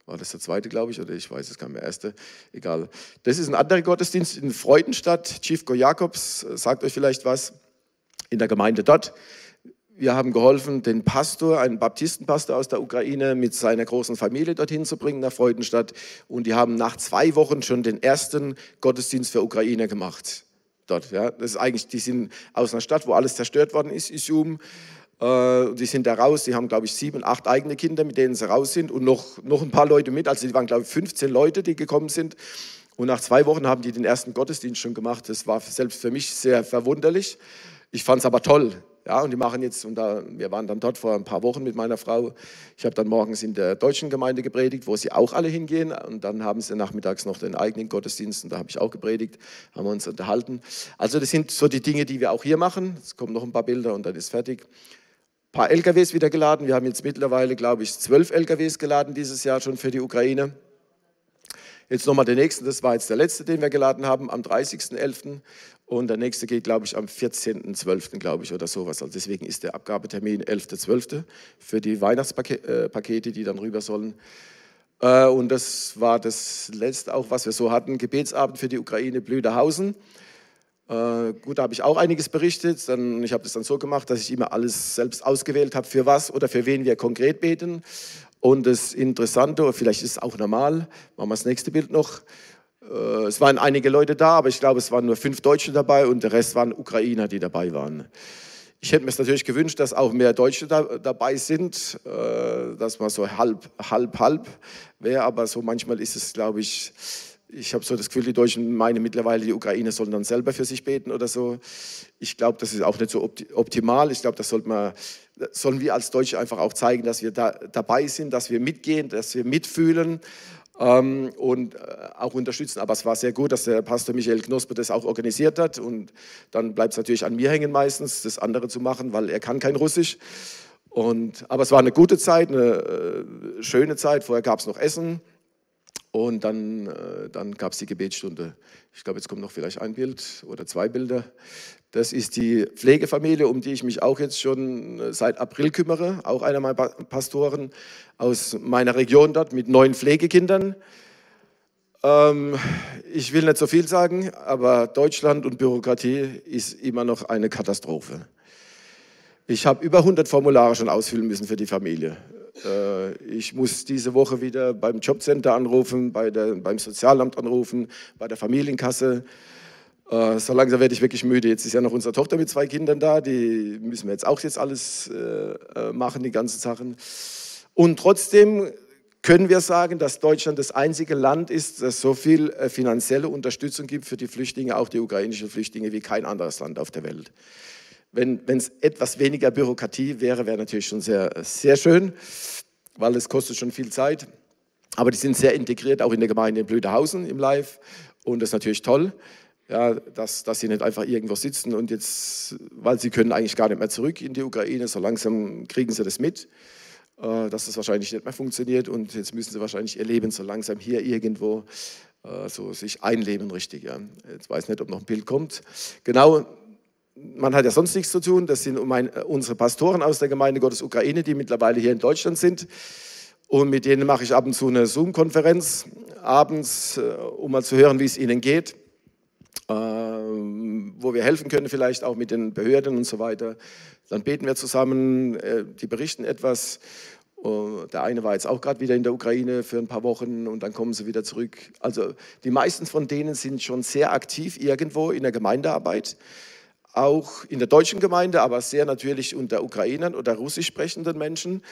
war das der zweite, glaube ich, oder ich weiß es gar nicht mehr, erste, egal. Das ist ein anderer Gottesdienst in Freudenstadt. Chiefko Jakobs sagt euch vielleicht was in der Gemeinde dort. Wir haben geholfen, den Pastor, einen Baptistenpastor aus der Ukraine, mit seiner großen Familie dorthin zu bringen nach Freudenstadt. Und die haben nach zwei Wochen schon den ersten Gottesdienst für Ukraine gemacht. Dort, ja. Das ist eigentlich, die sind aus einer Stadt, wo alles zerstört worden ist, Isium. Äh, die sind da raus, die haben, glaube ich, sieben, acht eigene Kinder, mit denen sie raus sind und noch, noch ein paar Leute mit. Also die waren, glaube ich, 15 Leute, die gekommen sind. Und nach zwei Wochen haben die den ersten Gottesdienst schon gemacht. Das war selbst für mich sehr verwunderlich. Ich fand es aber toll. Ja, und die machen jetzt, und da, wir waren dann dort vor ein paar Wochen mit meiner Frau. Ich habe dann morgens in der deutschen Gemeinde gepredigt, wo sie auch alle hingehen. Und dann haben sie nachmittags noch den eigenen Gottesdienst, und da habe ich auch gepredigt, haben wir uns unterhalten. Also, das sind so die Dinge, die wir auch hier machen. Es kommen noch ein paar Bilder und dann ist fertig. Ein paar LKWs wieder geladen. Wir haben jetzt mittlerweile, glaube ich, zwölf LKWs geladen dieses Jahr schon für die Ukraine. Jetzt nochmal den nächsten, das war jetzt der letzte, den wir geladen haben, am 30.11. Und der nächste geht, glaube ich, am 14.12., glaube ich, oder sowas. Also deswegen ist der Abgabetermin 11.12. für die Weihnachtspakete, die dann rüber sollen. Äh, und das war das letzte auch, was wir so hatten. Gebetsabend für die Ukraine Blüderhausen. Äh, gut, da habe ich auch einiges berichtet. Ich habe das dann so gemacht, dass ich immer alles selbst ausgewählt habe, für was oder für wen wir konkret beten. Und das Interessante, vielleicht ist es auch normal, machen wir das nächste Bild noch, äh, es waren einige Leute da, aber ich glaube, es waren nur fünf Deutsche dabei und der Rest waren Ukrainer, die dabei waren. Ich hätte mir es natürlich gewünscht, dass auch mehr Deutsche da, dabei sind, äh, dass man so halb, halb, halb wäre, aber so manchmal ist es, glaube ich, ich habe so das Gefühl, die Deutschen meinen mittlerweile, die Ukrainer sollen dann selber für sich beten oder so. Ich glaube, das ist auch nicht so optimal. Ich glaube, das sollte man, sollen wir als Deutsche einfach auch zeigen, dass wir da dabei sind, dass wir mitgehen, dass wir mitfühlen ähm, und äh, auch unterstützen. Aber es war sehr gut, dass der Pastor Michael Knospe das auch organisiert hat. Und dann bleibt es natürlich an mir hängen meistens, das andere zu machen, weil er kann kein Russisch. Und, aber es war eine gute Zeit, eine äh, schöne Zeit. Vorher gab es noch Essen und dann, äh, dann gab es die Gebetsstunde. Ich glaube, jetzt kommt noch vielleicht ein Bild oder zwei Bilder. Das ist die Pflegefamilie, um die ich mich auch jetzt schon äh, seit April kümmere. Auch einer meiner Pastoren aus meiner Region dort mit neun Pflegekindern. Ähm, ich will nicht so viel sagen, aber Deutschland und Bürokratie ist immer noch eine Katastrophe. Ich habe über 100 Formulare schon ausfüllen müssen für die Familie. Äh, ich muss diese Woche wieder beim Jobcenter anrufen, bei der, beim Sozialamt anrufen, bei der Familienkasse. Äh, so langsam werde ich wirklich müde. Jetzt ist ja noch unsere Tochter mit zwei Kindern da, die müssen wir jetzt auch jetzt alles äh, äh, machen, die ganzen Sachen. Und trotzdem können wir sagen, dass Deutschland das einzige Land ist, das so viel finanzielle Unterstützung gibt für die Flüchtlinge, auch die ukrainischen Flüchtlinge, wie kein anderes Land auf der Welt. Wenn es etwas weniger Bürokratie wäre, wäre natürlich schon sehr, sehr schön, weil es kostet schon viel Zeit. Aber die sind sehr integriert, auch in der Gemeinde in Blödehausen im Live. Und das ist natürlich toll ja, dass, dass sie nicht einfach irgendwo sitzen und jetzt, weil sie können eigentlich gar nicht mehr zurück in die Ukraine, so langsam kriegen sie das mit, äh, dass das wahrscheinlich nicht mehr funktioniert und jetzt müssen sie wahrscheinlich ihr Leben so langsam hier irgendwo äh, so sich einleben, richtig. Ja. Jetzt weiß ich nicht, ob noch ein Bild kommt. Genau, man hat ja sonst nichts zu tun, das sind mein, unsere Pastoren aus der Gemeinde Gottes Ukraine, die mittlerweile hier in Deutschland sind. Und mit denen mache ich ab und zu eine Zoom-Konferenz abends, äh, um mal zu hören, wie es ihnen geht. Ähm, wo wir helfen können, vielleicht auch mit den Behörden und so weiter. Dann beten wir zusammen, äh, die berichten etwas. Äh, der eine war jetzt auch gerade wieder in der Ukraine für ein paar Wochen und dann kommen sie wieder zurück. Also die meisten von denen sind schon sehr aktiv irgendwo in der Gemeindearbeit, auch in der deutschen Gemeinde, aber sehr natürlich unter Ukrainern oder russisch sprechenden Menschen,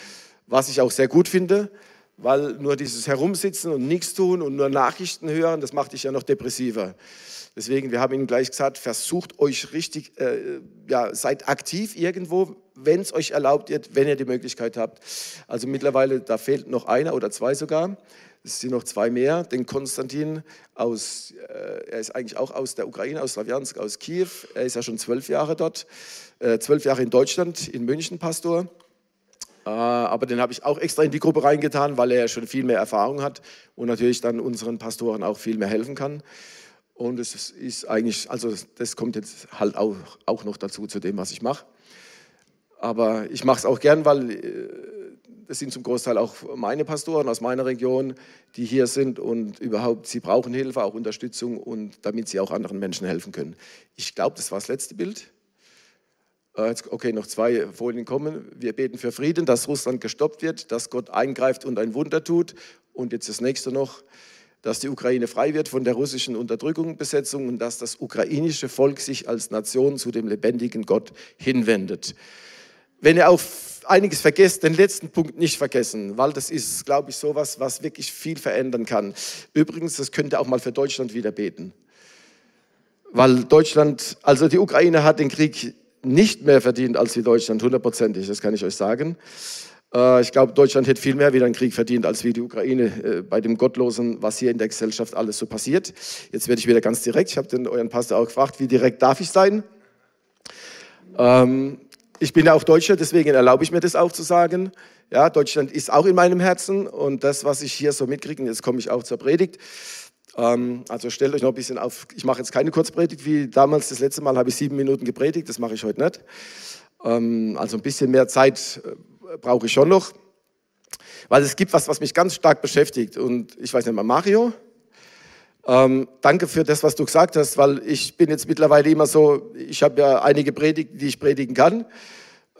was ich auch sehr gut finde, weil nur dieses Herumsitzen und nichts tun und nur Nachrichten hören, das macht dich ja noch depressiver. Deswegen, wir haben Ihnen gleich gesagt, versucht euch richtig, äh, ja, seid aktiv irgendwo, wenn es euch erlaubt wird, wenn ihr die Möglichkeit habt. Also mittlerweile, da fehlt noch einer oder zwei sogar. Es sind noch zwei mehr. Den Konstantin aus, äh, er ist eigentlich auch aus der Ukraine, aus Slawiansk, aus Kiew. Er ist ja schon zwölf Jahre dort, äh, zwölf Jahre in Deutschland, in München Pastor. Äh, aber den habe ich auch extra in die Gruppe reingetan, weil er ja schon viel mehr Erfahrung hat und natürlich dann unseren Pastoren auch viel mehr helfen kann. Und es ist eigentlich, also das kommt jetzt halt auch, auch noch dazu zu dem, was ich mache. Aber ich mache es auch gern, weil äh, das sind zum Großteil auch meine Pastoren aus meiner Region, die hier sind und überhaupt, sie brauchen Hilfe, auch Unterstützung und damit sie auch anderen Menschen helfen können. Ich glaube, das war das letzte Bild. Äh, okay, noch zwei Folien kommen. Wir beten für Frieden, dass Russland gestoppt wird, dass Gott eingreift und ein Wunder tut. Und jetzt das nächste noch, dass die Ukraine frei wird von der russischen Unterdrückung, Besetzung und dass das ukrainische Volk sich als Nation zu dem lebendigen Gott hinwendet. Wenn ihr auf einiges vergesst, den letzten Punkt nicht vergessen, weil das ist, glaube ich, sowas, was wirklich viel verändern kann. Übrigens, das könnt ihr auch mal für Deutschland wieder beten. Weil Deutschland, also die Ukraine hat den Krieg nicht mehr verdient als wie Deutschland, hundertprozentig, das kann ich euch sagen. Äh, ich glaube, Deutschland hätte viel mehr wieder einen Krieg verdient als wie die Ukraine äh, bei dem Gottlosen, was hier in der Gesellschaft alles so passiert. Jetzt werde ich wieder ganz direkt. Ich habe den euren Pastor auch gefragt, wie direkt darf ich sein? Ähm, ich bin ja auch Deutscher, deswegen erlaube ich mir das auch zu sagen. Ja, Deutschland ist auch in meinem Herzen und das, was ich hier so mitkriege, jetzt komme ich auch zur Predigt. Ähm, also stellt euch noch ein bisschen auf. Ich mache jetzt keine Kurzpredigt wie damals. Das letzte Mal habe ich sieben Minuten gepredigt, das mache ich heute nicht. Ähm, also ein bisschen mehr Zeit äh, brauche ich schon noch, weil es gibt was, was mich ganz stark beschäftigt. Und ich weiß nicht mal, Mario, ähm, danke für das, was du gesagt hast, weil ich bin jetzt mittlerweile immer so, ich habe ja einige Predigten, die ich predigen kann,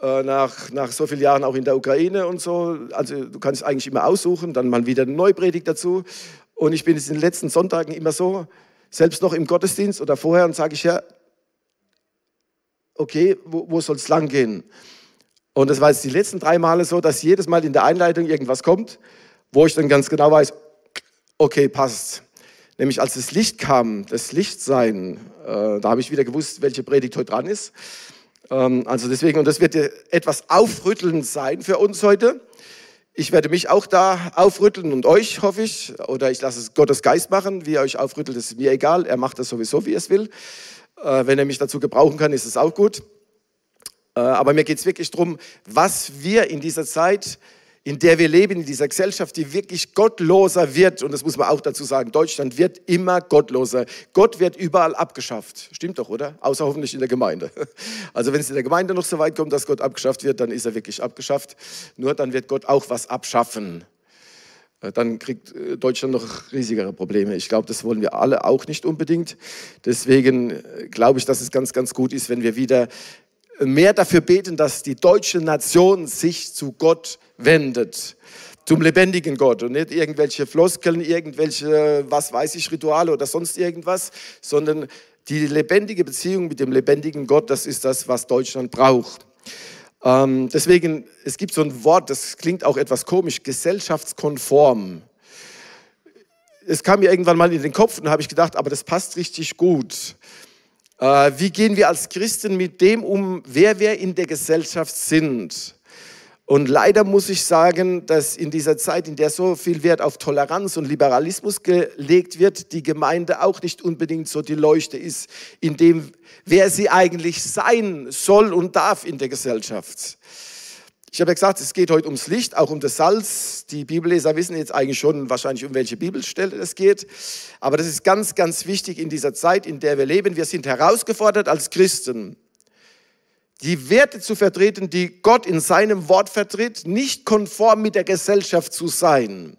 äh, nach, nach so vielen Jahren auch in der Ukraine und so. Also du kannst eigentlich immer aussuchen, dann mal wieder eine neue Predigt dazu. Und ich bin jetzt in den letzten Sonntagen immer so, selbst noch im Gottesdienst oder vorher, und sage ich ja, okay, wo, wo soll es lang gehen? Und das war jetzt die letzten drei Male so, dass jedes Mal in der Einleitung irgendwas kommt, wo ich dann ganz genau weiß, okay, passt. Nämlich als das Licht kam, das Lichtsein, äh, da habe ich wieder gewusst, welche Predigt heute dran ist. Ähm, also deswegen, und das wird etwas aufrüttelnd sein für uns heute. Ich werde mich auch da aufrütteln und euch, hoffe ich, oder ich lasse es Gottes Geist machen. Wie er euch aufrüttelt, ist mir egal. Er macht das sowieso, wie er es will. Äh, wenn er mich dazu gebrauchen kann, ist es auch gut. Äh, aber mir geht es wirklich darum, was wir in dieser Zeit, in der wir leben, in dieser Gesellschaft, die wirklich gottloser wird, und das muss man auch dazu sagen, Deutschland wird immer gottloser. Gott wird überall abgeschafft. Stimmt doch, oder? Außer hoffentlich in der Gemeinde. Also wenn es in der Gemeinde noch so weit kommt, dass Gott abgeschafft wird, dann ist er wirklich abgeschafft. Nur dann wird Gott auch was abschaffen äh, dann kriegt äh, Deutschland noch riesigere Probleme. Ich glaube, das wollen wir alle auch nicht unbedingt. Deswegen glaube ich, dass es ganz, ganz gut ist, wenn wir wieder mehr dafür beten, dass die deutsche Nation sich zu Gott wendet, zum lebendigen Gott und nicht irgendwelche Floskeln, irgendwelche, was weiß ich, Rituale oder sonst irgendwas, sondern die lebendige Beziehung mit dem lebendigen Gott, das ist das, was Deutschland braucht. Ähm, deswegen, es gibt so ein Wort, das klingt auch etwas komisch, gesellschaftskonform. Es kam mir irgendwann mal in den Kopf und habe ich gedacht, aber das passt richtig gut. Äh, wie gehen wir als Christen mit dem um, wer wir in der Gesellschaft sind? Und leider muss ich sagen, dass in dieser Zeit, in der so viel Wert auf Toleranz und Liberalismus gelegt wird, die Gemeinde auch nicht unbedingt so die Leuchte ist, in dem, wer sie eigentlich sein soll und darf in der Gesellschaft. Ich habe ja gesagt, es geht heute ums Licht, auch um das Salz. Die Bibelleser wissen jetzt eigentlich schon wahrscheinlich, um welche Bibelstelle es geht. Aber das ist ganz, ganz wichtig in dieser Zeit, in der wir leben. Wir sind herausgefordert als Christen, die Werte zu vertreten, die Gott in seinem Wort vertritt, nicht konform mit der Gesellschaft zu sein.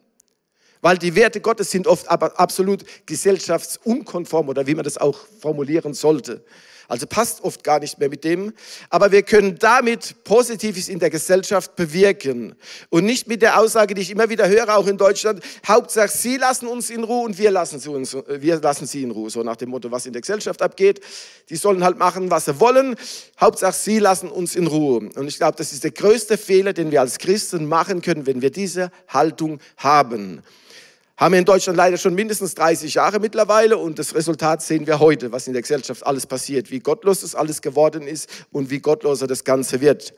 Weil die Werte Gottes sind oft absolut gesellschaftsunkonform oder wie man das auch formulieren sollte. Also passt oft gar nicht mehr mit dem. Aber wir können damit Positives in der Gesellschaft bewirken. Und nicht mit der Aussage, die ich immer wieder höre, auch in Deutschland, Hauptsache Sie lassen uns in Ruhe und wir lassen sie, uns, wir lassen sie in Ruhe. So nach dem Motto, was in der Gesellschaft abgeht. Die sollen halt machen, was sie wollen. Hauptsache Sie lassen uns in Ruhe. Und ich glaube, das ist der größte Fehler, den wir als Christen machen können, wenn wir diese Haltung haben haben wir in Deutschland leider schon mindestens 30 Jahre mittlerweile und das Resultat sehen wir heute, was in der Gesellschaft alles passiert, wie gottlos das alles geworden ist und wie gottloser das Ganze wird.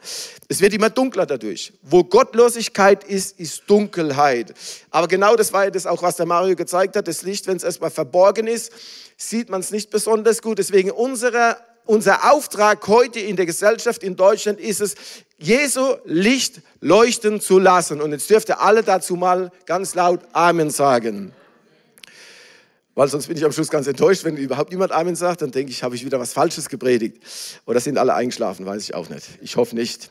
Es wird immer dunkler dadurch. Wo Gottlosigkeit ist, ist Dunkelheit. Aber genau das war ja das auch, was der Mario gezeigt hat. Das Licht, wenn es erstmal verborgen ist, sieht man es nicht besonders gut. Deswegen unsere unser Auftrag heute in der Gesellschaft in Deutschland ist es, Jesu Licht leuchten zu lassen. Und jetzt dürft ihr alle dazu mal ganz laut Amen sagen. Weil sonst bin ich am Schluss ganz enttäuscht, wenn überhaupt niemand Amen sagt, dann denke ich, habe ich wieder was Falsches gepredigt. Oder sind alle eingeschlafen, weiß ich auch nicht. Ich hoffe nicht.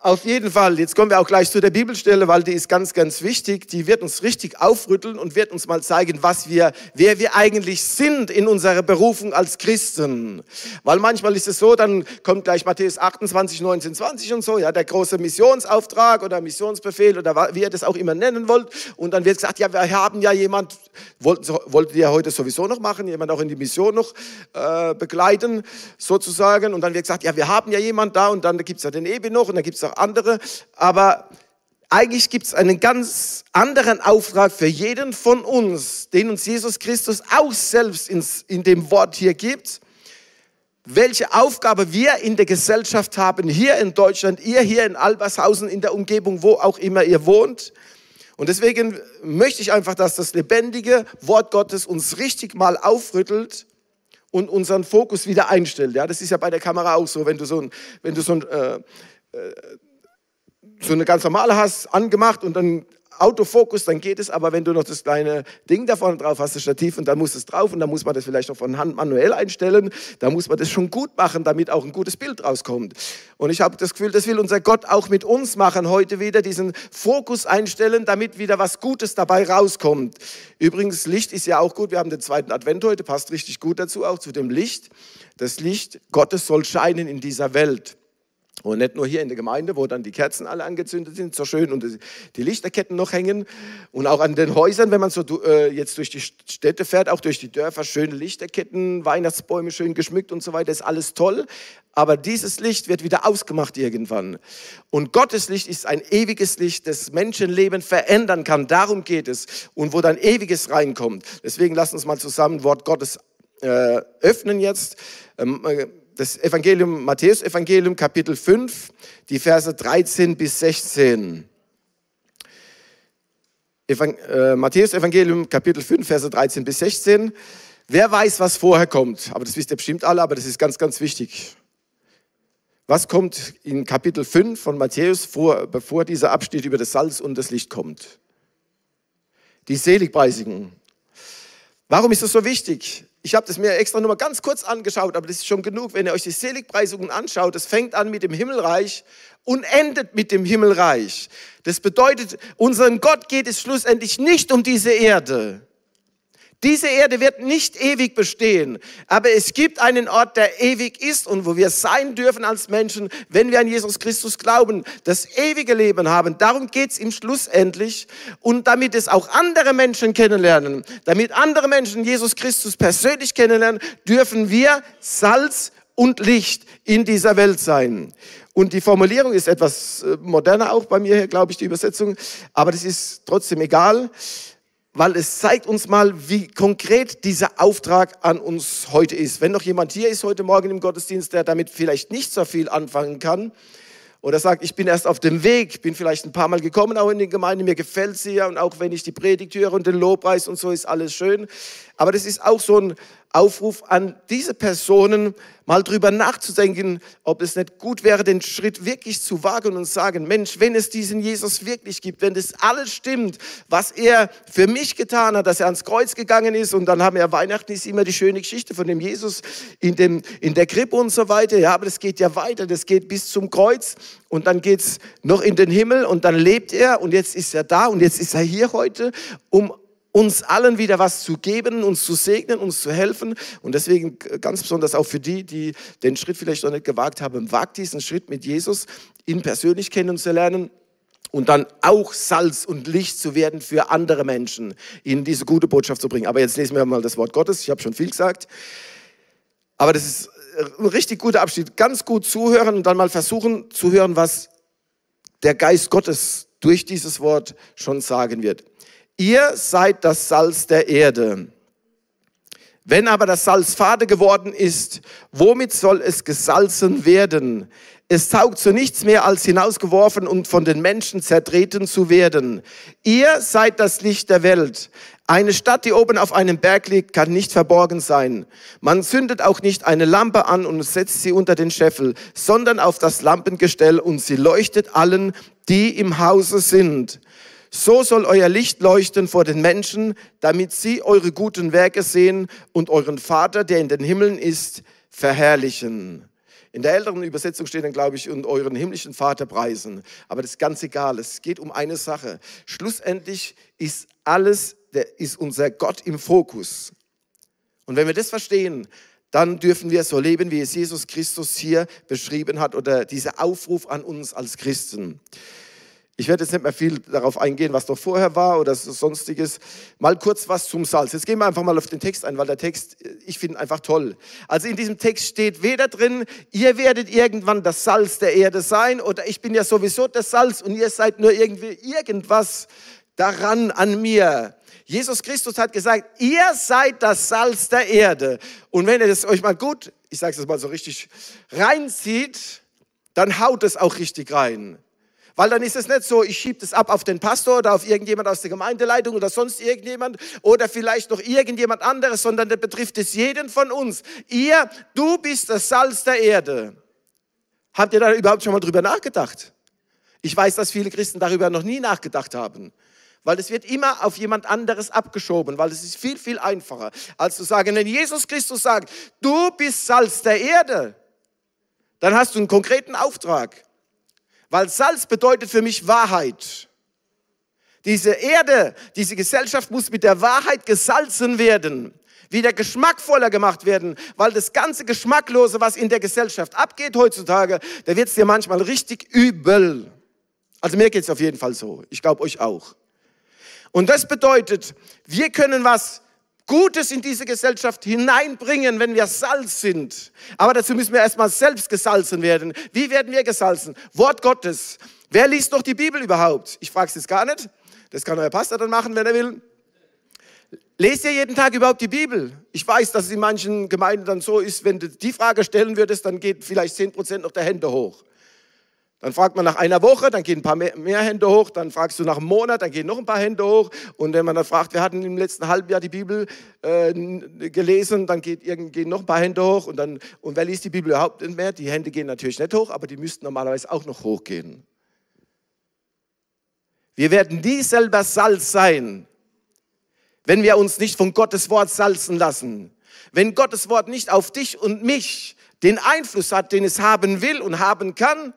Auf jeden Fall. Jetzt kommen wir auch gleich zu der Bibelstelle, weil die ist ganz, ganz wichtig. Die wird uns richtig aufrütteln und wird uns mal zeigen, was wir, wer wir eigentlich sind in unserer Berufung als Christen. Weil manchmal ist es so, dann kommt gleich Matthäus 28, 19, 20 und so, ja, der große Missionsauftrag oder Missionsbefehl oder wie ihr das auch immer nennen wollt. Und dann wird gesagt, ja, wir haben ja jemand, wollten, wolltet ihr heute sowieso noch machen, jemand auch in die Mission noch äh, begleiten, sozusagen. Und dann wird gesagt, ja, wir haben ja jemand da und dann gibt es ja den Ebi noch und dann gibt es auch andere, aber eigentlich gibt es einen ganz anderen Auftrag für jeden von uns, den uns Jesus Christus auch selbst ins, in dem Wort hier gibt. Welche Aufgabe wir in der Gesellschaft haben, hier in Deutschland, ihr hier in Albershausen, in der Umgebung, wo auch immer ihr wohnt. Und deswegen möchte ich einfach, dass das lebendige Wort Gottes uns richtig mal aufrüttelt und unseren Fokus wieder einstellt. Ja, das ist ja bei der Kamera auch so, wenn du so ein, wenn du so ein äh, so eine ganz normale hast, angemacht und dann Autofokus, dann geht es, aber wenn du noch das kleine Ding da vorne drauf hast, das Stativ, und dann muss es drauf und dann muss man das vielleicht noch von Hand manuell einstellen, da muss man das schon gut machen, damit auch ein gutes Bild rauskommt. Und ich habe das Gefühl, das will unser Gott auch mit uns machen, heute wieder diesen Fokus einstellen, damit wieder was Gutes dabei rauskommt. Übrigens, Licht ist ja auch gut, wir haben den zweiten Advent heute, passt richtig gut dazu, auch zu dem Licht. Das Licht Gottes soll scheinen in dieser Welt. Und nicht nur hier in der Gemeinde, wo dann die Kerzen alle angezündet sind, so schön und die Lichterketten noch hängen. Und auch an den Häusern, wenn man so äh, jetzt durch die Städte fährt, auch durch die Dörfer, schöne Lichterketten, Weihnachtsbäume schön geschmückt und so weiter, ist alles toll. Aber dieses Licht wird wieder ausgemacht irgendwann. Und Gottes Licht ist ein ewiges Licht, das Menschenleben verändern kann. Darum geht es. Und wo dann ewiges reinkommt. Deswegen lasst uns mal zusammen Wort Gottes äh, öffnen jetzt. Ähm, äh, das Evangelium, Matthäus Evangelium Kapitel 5, die Verse 13 bis 16. Evang äh, Matthäus Evangelium Kapitel 5, Verse 13 bis 16. Wer weiß, was vorher kommt? Aber das wisst ihr bestimmt alle, aber das ist ganz, ganz wichtig. Was kommt in Kapitel 5 von Matthäus vor, bevor dieser Abschnitt über das Salz und das Licht kommt? Die Seligpreisigen. Warum ist das so wichtig? Ich habe das mir extra nur mal ganz kurz angeschaut, aber das ist schon genug, wenn ihr euch die Seligpreisungen anschaut. Das fängt an mit dem Himmelreich und endet mit dem Himmelreich. Das bedeutet, unserem Gott geht es schlussendlich nicht um diese Erde. Diese Erde wird nicht ewig bestehen, aber es gibt einen Ort, der ewig ist und wo wir sein dürfen als Menschen, wenn wir an Jesus Christus glauben, das ewige Leben haben. Darum geht es ihm schlussendlich und damit es auch andere Menschen kennenlernen, damit andere Menschen Jesus Christus persönlich kennenlernen, dürfen wir Salz und Licht in dieser Welt sein. Und die Formulierung ist etwas äh, moderner auch bei mir, glaube ich, die Übersetzung, aber das ist trotzdem egal weil es zeigt uns mal, wie konkret dieser Auftrag an uns heute ist. Wenn noch jemand hier ist heute Morgen im Gottesdienst, der damit vielleicht nicht so viel anfangen kann oder sagt, ich bin erst auf dem Weg, bin vielleicht ein paar Mal gekommen auch in die Gemeinde, mir gefällt sie ja und auch wenn ich die Predigt höre und den Lobpreis und so ist alles schön. Aber das ist auch so ein Aufruf an diese Personen, mal drüber nachzudenken, ob es nicht gut wäre, den Schritt wirklich zu wagen und sagen, Mensch, wenn es diesen Jesus wirklich gibt, wenn das alles stimmt, was er für mich getan hat, dass er ans Kreuz gegangen ist und dann haben wir Weihnachten ist immer die schöne Geschichte von dem Jesus in, dem, in der Krippe und so weiter. Ja, aber das geht ja weiter, das geht bis zum Kreuz und dann geht es noch in den Himmel und dann lebt er und jetzt ist er da und jetzt ist er hier heute, um uns allen wieder was zu geben, uns zu segnen, uns zu helfen. Und deswegen ganz besonders auch für die, die den Schritt vielleicht noch nicht gewagt haben, wagt diesen Schritt mit Jesus, ihn persönlich kennenzulernen und dann auch Salz und Licht zu werden für andere Menschen, ihnen diese gute Botschaft zu bringen. Aber jetzt lesen wir mal das Wort Gottes. Ich habe schon viel gesagt. Aber das ist ein richtig guter Abschied. Ganz gut zuhören und dann mal versuchen zu hören, was der Geist Gottes durch dieses Wort schon sagen wird. Ihr seid das Salz der Erde. Wenn aber das Salz fade geworden ist, womit soll es gesalzen werden? Es taugt zu nichts mehr, als hinausgeworfen und von den Menschen zertreten zu werden. Ihr seid das Licht der Welt. Eine Stadt, die oben auf einem Berg liegt, kann nicht verborgen sein. Man zündet auch nicht eine Lampe an und setzt sie unter den Scheffel, sondern auf das Lampengestell und sie leuchtet allen, die im Hause sind. So soll euer Licht leuchten vor den Menschen, damit sie eure guten Werke sehen und euren Vater, der in den Himmeln ist, verherrlichen. In der älteren Übersetzung steht dann, glaube ich, und euren himmlischen Vater preisen. Aber das ist ganz egal. Es geht um eine Sache. Schlussendlich ist alles, der ist unser Gott im Fokus. Und wenn wir das verstehen, dann dürfen wir so leben, wie es Jesus Christus hier beschrieben hat oder dieser Aufruf an uns als Christen. Ich werde jetzt nicht mehr viel darauf eingehen, was noch vorher war oder sonstiges. Mal kurz was zum Salz. Jetzt gehen wir einfach mal auf den Text ein, weil der Text, äh, ich finde einfach toll. Also in diesem Text steht weder drin, ihr werdet irgendwann das Salz der Erde sein oder ich bin ja sowieso das Salz und ihr seid nur irgendwie irgendwas daran an mir. Jesus Christus hat gesagt, ihr seid das Salz der Erde. Und wenn ihr das euch mal gut, ich sage es mal so richtig, reinzieht, dann haut es auch richtig rein. Weil dann ist es nicht so, ich schiebe das ab auf den Pastor oder auf irgendjemand aus der Gemeindeleitung oder sonst irgendjemand oder vielleicht noch irgendjemand anderes, sondern das betrifft es jeden von uns. Ihr, du bist das Salz der Erde. Habt ihr da überhaupt schon mal drüber nachgedacht? Ich weiß, dass viele Christen darüber noch nie nachgedacht haben. Weil es wird immer auf jemand anderes abgeschoben, weil es ist viel, viel einfacher, als zu sagen, wenn Jesus Christus sagt, du bist Salz der Erde, dann hast du einen konkreten Auftrag. Weil Salz bedeutet für mich Wahrheit. Diese Erde, diese Gesellschaft muss mit der Wahrheit gesalzen werden, wieder geschmackvoller gemacht werden, weil das ganze Geschmacklose, was in der Gesellschaft abgeht heutzutage, da wird es dir manchmal richtig übel. Also mir geht es auf jeden Fall so. Ich glaube euch auch. Und das bedeutet, wir können was Gutes in diese Gesellschaft hineinbringen, wenn wir Salz sind. Aber dazu müssen wir erstmal selbst gesalzen werden. Wie werden wir gesalzen? Wort Gottes. Wer liest noch die Bibel überhaupt? Ich frage es jetzt gar nicht. Das kann euer Pastor dann machen, wenn er will. Lest ihr jeden Tag überhaupt die Bibel? Ich weiß, dass es in manchen Gemeinden dann so ist, wenn du die Frage stellen würdest, dann geht vielleicht 10% noch der Hände hoch. Dann fragt man nach einer Woche, dann gehen ein paar mehr, Hände hoch. Dann fragst du nach einem Monat, dann gehen noch ein paar Hände hoch. Und wenn man dann fragt, wir hatten im letzten halben Jahr die Bibel äh, gelesen, dann geht, gehen noch ein paar Hände hoch. Und, dann, und wer liest die Bibel überhaupt nicht mehr? Die Hände gehen natürlich nicht hoch, aber die müssten normalerweise auch noch hochgehen. Wir werden nie selber Salz sein, wenn wir uns nicht von Gottes Wort salzen lassen. Wenn Gottes Wort nicht auf dich und mich den Einfluss hat, den es haben will und haben kann,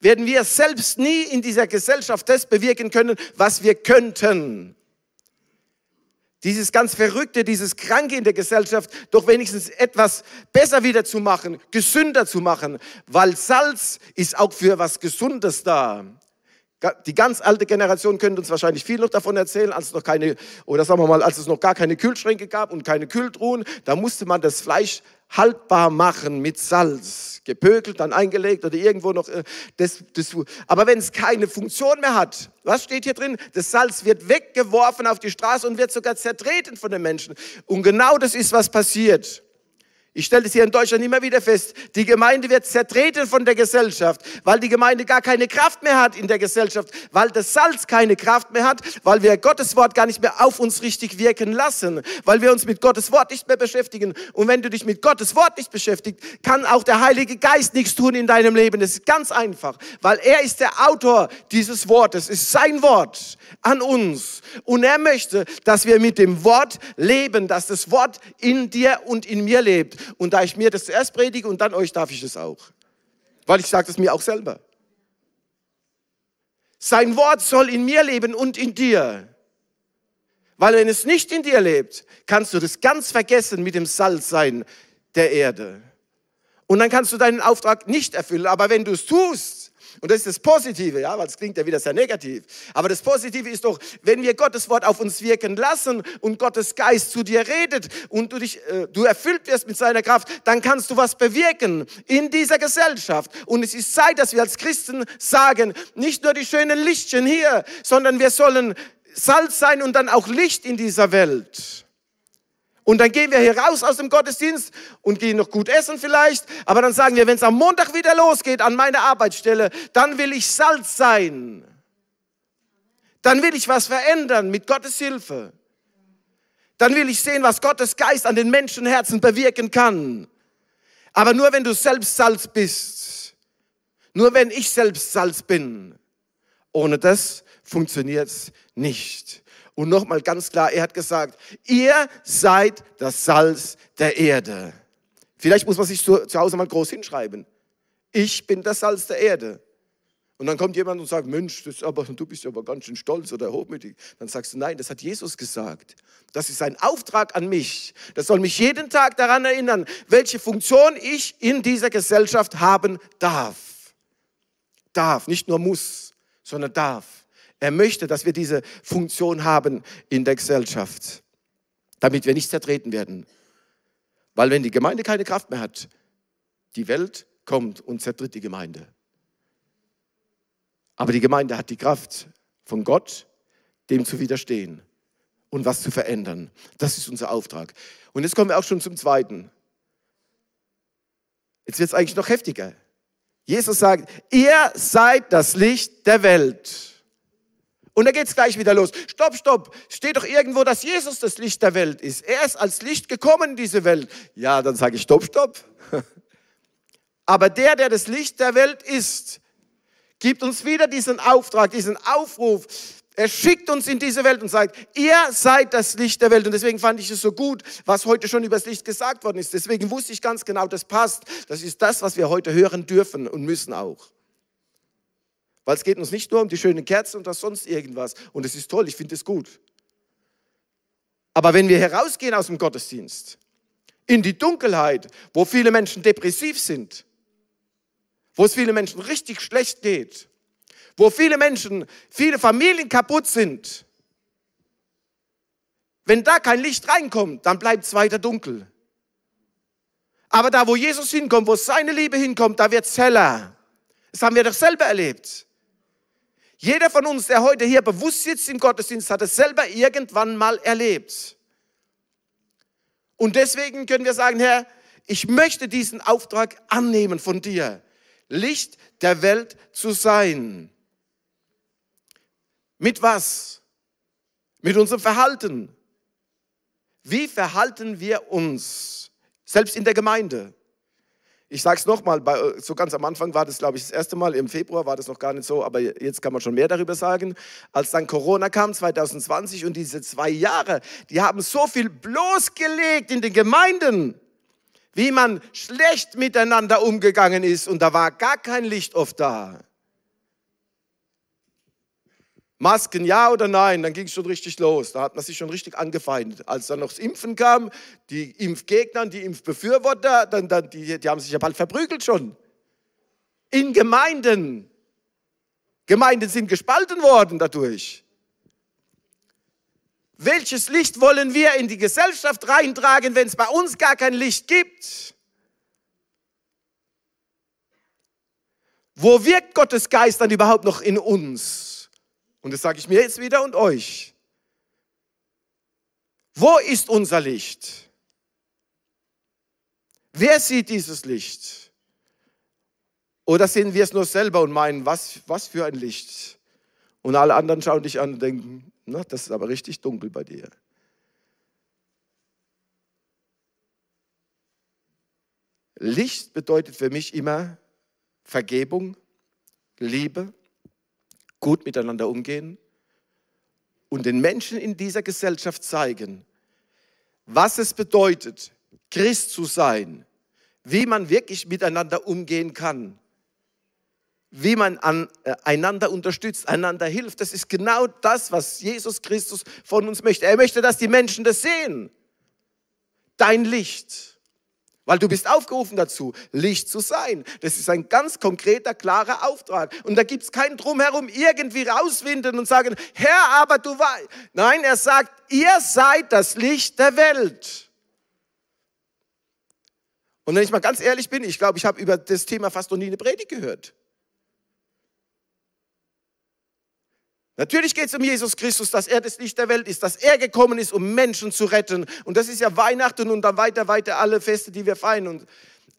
werden wir selbst nie in dieser Gesellschaft das bewirken können, was wir könnten. Dieses ganz Verrückte, dieses Kranke in der Gesellschaft, doch wenigstens etwas besser wieder zu machen, gesünder zu machen, weil Salz ist auch für was Gesundes da. Die ganz alte Generation könnte uns wahrscheinlich viel noch davon erzählen, als es noch keine, oder sagen wir mal, als es noch gar keine Kühlschränke gab und keine Kühltruhen, da musste man das Fleisch haltbar machen mit Salz, gepökelt, dann eingelegt oder irgendwo noch. Äh, das, das, aber wenn es keine Funktion mehr hat, was steht hier drin? Das Salz wird weggeworfen auf die Straße und wird sogar zertreten von den Menschen. Und genau das ist, was passiert. Ich stelle das hier in Deutschland immer wieder fest. Die Gemeinde wird zertreten von der Gesellschaft, weil die Gemeinde gar keine Kraft mehr hat in der Gesellschaft, weil das Salz keine Kraft mehr hat, weil wir Gottes Wort gar nicht mehr auf uns richtig wirken lassen, weil wir uns mit Gottes Wort nicht mehr beschäftigen. Und wenn du dich mit Gottes Wort nicht beschäftigst, kann auch der Heilige Geist nichts tun in deinem Leben. Das ist ganz einfach, weil er ist der Autor dieses Wortes, ist sein Wort an uns. Und er möchte, dass wir mit dem Wort leben, dass das Wort in dir und in mir lebt. Und da ich mir das zuerst predige und dann euch darf ich das auch. Weil ich sage das mir auch selber. Sein Wort soll in mir leben und in dir. Weil wenn es nicht in dir lebt, kannst du das ganz vergessen mit dem Salz sein der Erde. Und dann kannst du deinen Auftrag nicht erfüllen. Aber wenn du es tust, und das ist das Positive, ja, weil es klingt ja wieder sehr negativ. Aber das Positive ist doch, wenn wir Gottes Wort auf uns wirken lassen und Gottes Geist zu dir redet und du dich, äh, du erfüllt wirst mit seiner Kraft, dann kannst du was bewirken in dieser Gesellschaft. Und es ist Zeit, dass wir als Christen sagen, nicht nur die schönen Lichtchen hier, sondern wir sollen Salz sein und dann auch Licht in dieser Welt. Und dann gehen wir hier raus aus dem Gottesdienst und gehen noch gut essen vielleicht. Aber dann sagen wir, wenn es am Montag wieder losgeht an meiner Arbeitsstelle, dann will ich Salz sein. Dann will ich was verändern mit Gottes Hilfe. Dann will ich sehen, was Gottes Geist an den Menschenherzen bewirken kann. Aber nur wenn du selbst Salz bist. Nur wenn ich selbst Salz bin. Ohne das funktioniert es nicht. Und nochmal ganz klar, er hat gesagt, ihr seid das Salz der Erde. Vielleicht muss man sich zu, zu Hause mal groß hinschreiben. Ich bin das Salz der Erde. Und dann kommt jemand und sagt, Mensch, das aber, du bist aber ganz schön stolz oder hochmütig. Dann sagst du, nein, das hat Jesus gesagt. Das ist ein Auftrag an mich. Das soll mich jeden Tag daran erinnern, welche Funktion ich in dieser Gesellschaft haben darf. Darf, nicht nur muss, sondern darf. Er möchte, dass wir diese Funktion haben in der Gesellschaft, damit wir nicht zertreten werden. Weil wenn die Gemeinde keine Kraft mehr hat, die Welt kommt und zertritt die Gemeinde. Aber die Gemeinde hat die Kraft von Gott, dem zu widerstehen und was zu verändern. Das ist unser Auftrag. Und jetzt kommen wir auch schon zum Zweiten. Jetzt wird es eigentlich noch heftiger. Jesus sagt, ihr seid das Licht der Welt. Und da geht es gleich wieder los. Stopp, stopp. Steht doch irgendwo, dass Jesus das Licht der Welt ist. Er ist als Licht gekommen in diese Welt. Ja, dann sage ich, stopp, stopp. Aber der, der das Licht der Welt ist, gibt uns wieder diesen Auftrag, diesen Aufruf. Er schickt uns in diese Welt und sagt, ihr seid das Licht der Welt. Und deswegen fand ich es so gut, was heute schon über das Licht gesagt worden ist. Deswegen wusste ich ganz genau, das passt. Das ist das, was wir heute hören dürfen und müssen auch. Weil es geht uns nicht nur um die schönen Kerzen und das sonst irgendwas. Und es ist toll, ich finde es gut. Aber wenn wir herausgehen aus dem Gottesdienst, in die Dunkelheit, wo viele Menschen depressiv sind, wo es vielen Menschen richtig schlecht geht, wo viele Menschen, viele Familien kaputt sind. Wenn da kein Licht reinkommt, dann bleibt es weiter dunkel. Aber da, wo Jesus hinkommt, wo seine Liebe hinkommt, da wird es heller. Das haben wir doch selber erlebt. Jeder von uns, der heute hier bewusst sitzt im Gottesdienst, hat es selber irgendwann mal erlebt. Und deswegen können wir sagen, Herr, ich möchte diesen Auftrag annehmen von dir. Licht der Welt zu sein. Mit was? Mit unserem Verhalten. Wie verhalten wir uns? Selbst in der Gemeinde. Ich sage es nochmal, so ganz am Anfang war das, glaube ich, das erste Mal, im Februar war das noch gar nicht so, aber jetzt kann man schon mehr darüber sagen. Als dann Corona kam, 2020, und diese zwei Jahre, die haben so viel bloßgelegt in den Gemeinden wie man schlecht miteinander umgegangen ist und da war gar kein Licht oft da. Masken ja oder nein, dann ging es schon richtig los. Da hat man sich schon richtig angefeindet. Als dann noch das Impfen kam, die Impfgegner, die Impfbefürworter, dann, dann, die, die haben sich ja bald verprügelt schon. In Gemeinden. Gemeinden sind gespalten worden dadurch. Welches Licht wollen wir in die Gesellschaft reintragen, wenn es bei uns gar kein Licht gibt? Wo wirkt Gottes Geist dann überhaupt noch in uns? Und das sage ich mir jetzt wieder und euch. Wo ist unser Licht? Wer sieht dieses Licht? Oder sehen wir es nur selber und meinen, was, was für ein Licht? Und alle anderen schauen dich an und denken, na, das ist aber richtig dunkel bei dir. Licht bedeutet für mich immer Vergebung, Liebe, gut miteinander umgehen und den Menschen in dieser Gesellschaft zeigen, was es bedeutet, Christ zu sein, wie man wirklich miteinander umgehen kann wie man an, äh, einander unterstützt, einander hilft. Das ist genau das, was Jesus Christus von uns möchte. Er möchte, dass die Menschen das sehen. Dein Licht. Weil du bist aufgerufen dazu, Licht zu sein. Das ist ein ganz konkreter, klarer Auftrag. Und da gibt es keinen Drumherum irgendwie rauswinden und sagen, Herr, aber du weißt. Nein, er sagt, ihr seid das Licht der Welt. Und wenn ich mal ganz ehrlich bin, ich glaube, ich habe über das Thema fast noch nie eine Predigt gehört. Natürlich geht es um Jesus Christus, dass er das Licht der Welt ist, dass er gekommen ist, um Menschen zu retten. Und das ist ja Weihnachten und dann weiter, weiter alle Feste, die wir feiern. Und,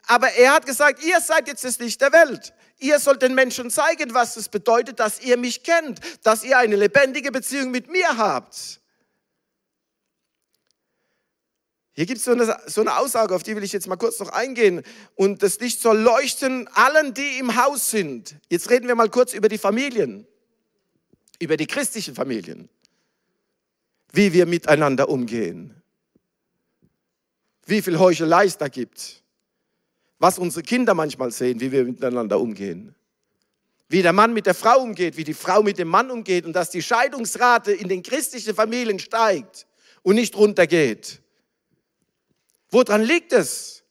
aber er hat gesagt, ihr seid jetzt das Licht der Welt. Ihr sollt den Menschen zeigen, was es bedeutet, dass ihr mich kennt, dass ihr eine lebendige Beziehung mit mir habt. Hier gibt es so eine, so eine Aussage, auf die will ich jetzt mal kurz noch eingehen. Und das Licht soll leuchten allen, die im Haus sind. Jetzt reden wir mal kurz über die Familien über die christlichen Familien, wie wir miteinander umgehen, wie viel Heuchelei es da gibt, was unsere Kinder manchmal sehen, wie wir miteinander umgehen. Wie der Mann mit der Frau umgeht, wie die Frau mit dem Mann umgeht und dass die Scheidungsrate in den christlichen Familien steigt und nicht runtergeht. Woran liegt es?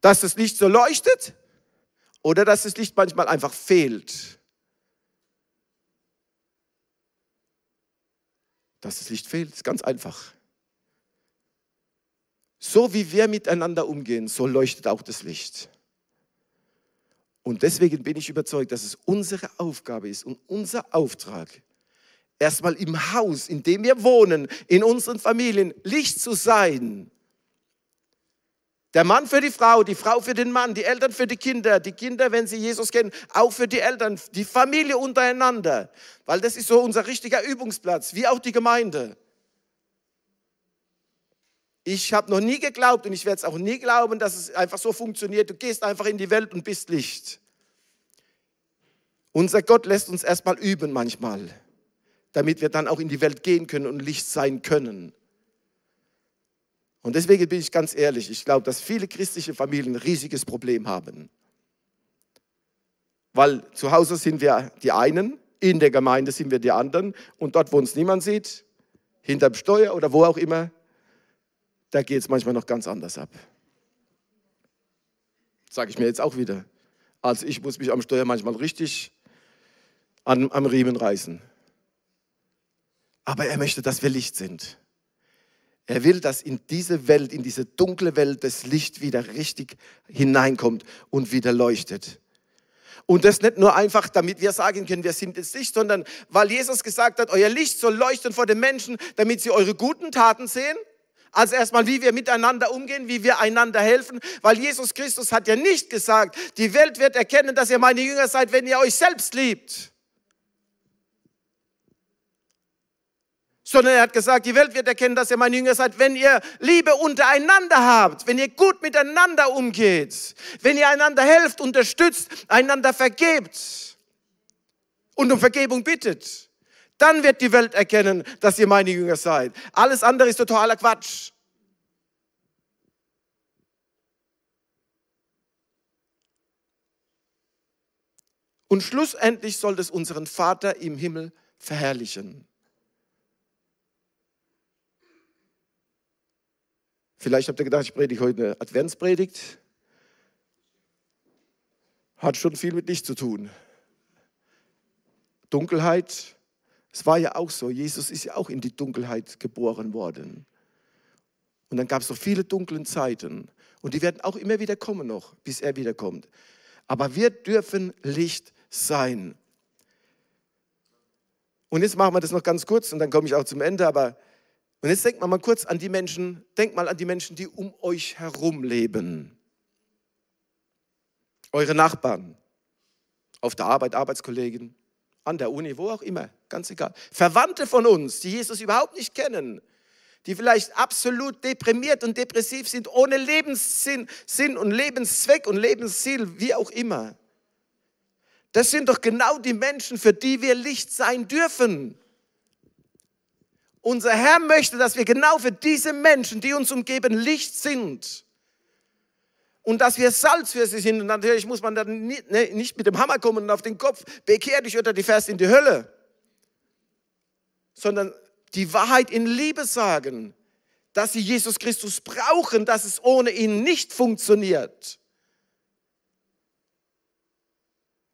Dass das Licht so leuchtet oder dass das Licht manchmal einfach fehlt? Dass das Licht fehlt, ist ganz einfach. So wie wir miteinander umgehen, so leuchtet auch das Licht. Und deswegen bin ich überzeugt, dass es unsere Aufgabe ist und unser Auftrag, erstmal im Haus, in dem wir wohnen, in unseren Familien, Licht zu sein. Der Mann für die Frau, die Frau für den Mann, die Eltern für die Kinder, die Kinder, wenn sie Jesus kennen, auch für die Eltern, die Familie untereinander. Weil das ist so unser richtiger Übungsplatz, wie auch die Gemeinde. Ich habe noch nie geglaubt und ich werde es auch nie glauben, dass es einfach so funktioniert. Du gehst einfach in die Welt und bist Licht. Unser Gott lässt uns erstmal üben manchmal, damit wir dann auch in die Welt gehen können und Licht sein können. Und deswegen bin ich ganz ehrlich, ich glaube, dass viele christliche Familien ein riesiges Problem haben. Weil zu Hause sind wir die einen, in der Gemeinde sind wir die anderen und dort, wo uns niemand sieht, hinterm Steuer oder wo auch immer, da geht es manchmal noch ganz anders ab. Sage ich mir jetzt auch wieder. Also ich muss mich am Steuer manchmal richtig an, am Riemen reißen. Aber er möchte, dass wir Licht sind. Er will, dass in diese Welt, in diese dunkle Welt das Licht wieder richtig hineinkommt und wieder leuchtet. Und das nicht nur einfach, damit wir sagen können, wir sind das Licht, sondern weil Jesus gesagt hat, euer Licht soll leuchten vor den Menschen, damit sie eure guten Taten sehen also erstmal, wie wir miteinander umgehen, wie wir einander helfen, weil Jesus Christus hat ja nicht gesagt, die Welt wird erkennen, dass ihr meine Jünger seid, wenn ihr euch selbst liebt. Sondern er hat gesagt, die Welt wird erkennen, dass ihr meine Jünger seid, wenn ihr Liebe untereinander habt, wenn ihr gut miteinander umgeht, wenn ihr einander helft, unterstützt, einander vergebt und um Vergebung bittet. Dann wird die Welt erkennen, dass ihr meine Jünger seid. Alles andere ist totaler Quatsch. Und schlussendlich soll es unseren Vater im Himmel verherrlichen. Vielleicht habt ihr gedacht, ich predige heute eine Adventspredigt. Hat schon viel mit Licht zu tun. Dunkelheit, es war ja auch so, Jesus ist ja auch in die Dunkelheit geboren worden. Und dann gab es so viele dunklen Zeiten. Und die werden auch immer wieder kommen noch, bis er wiederkommt. Aber wir dürfen Licht sein. Und jetzt machen wir das noch ganz kurz und dann komme ich auch zum Ende. Aber und jetzt denkt mal mal kurz an die Menschen, denkt mal an die Menschen, die um euch herum leben. Eure Nachbarn, auf der Arbeit, Arbeitskollegen, an der Uni, wo auch immer, ganz egal. Verwandte von uns, die Jesus überhaupt nicht kennen, die vielleicht absolut deprimiert und depressiv sind, ohne Lebenssinn Sinn und Lebenszweck und Lebensziel, wie auch immer. Das sind doch genau die Menschen, für die wir Licht sein dürfen. Unser Herr möchte, dass wir genau für diese Menschen, die uns umgeben, Licht sind und dass wir Salz für sie sind. Und natürlich muss man dann nicht, ne, nicht mit dem Hammer kommen und auf den Kopf, bekehr dich oder die fährst in die Hölle, sondern die Wahrheit in Liebe sagen, dass sie Jesus Christus brauchen, dass es ohne ihn nicht funktioniert.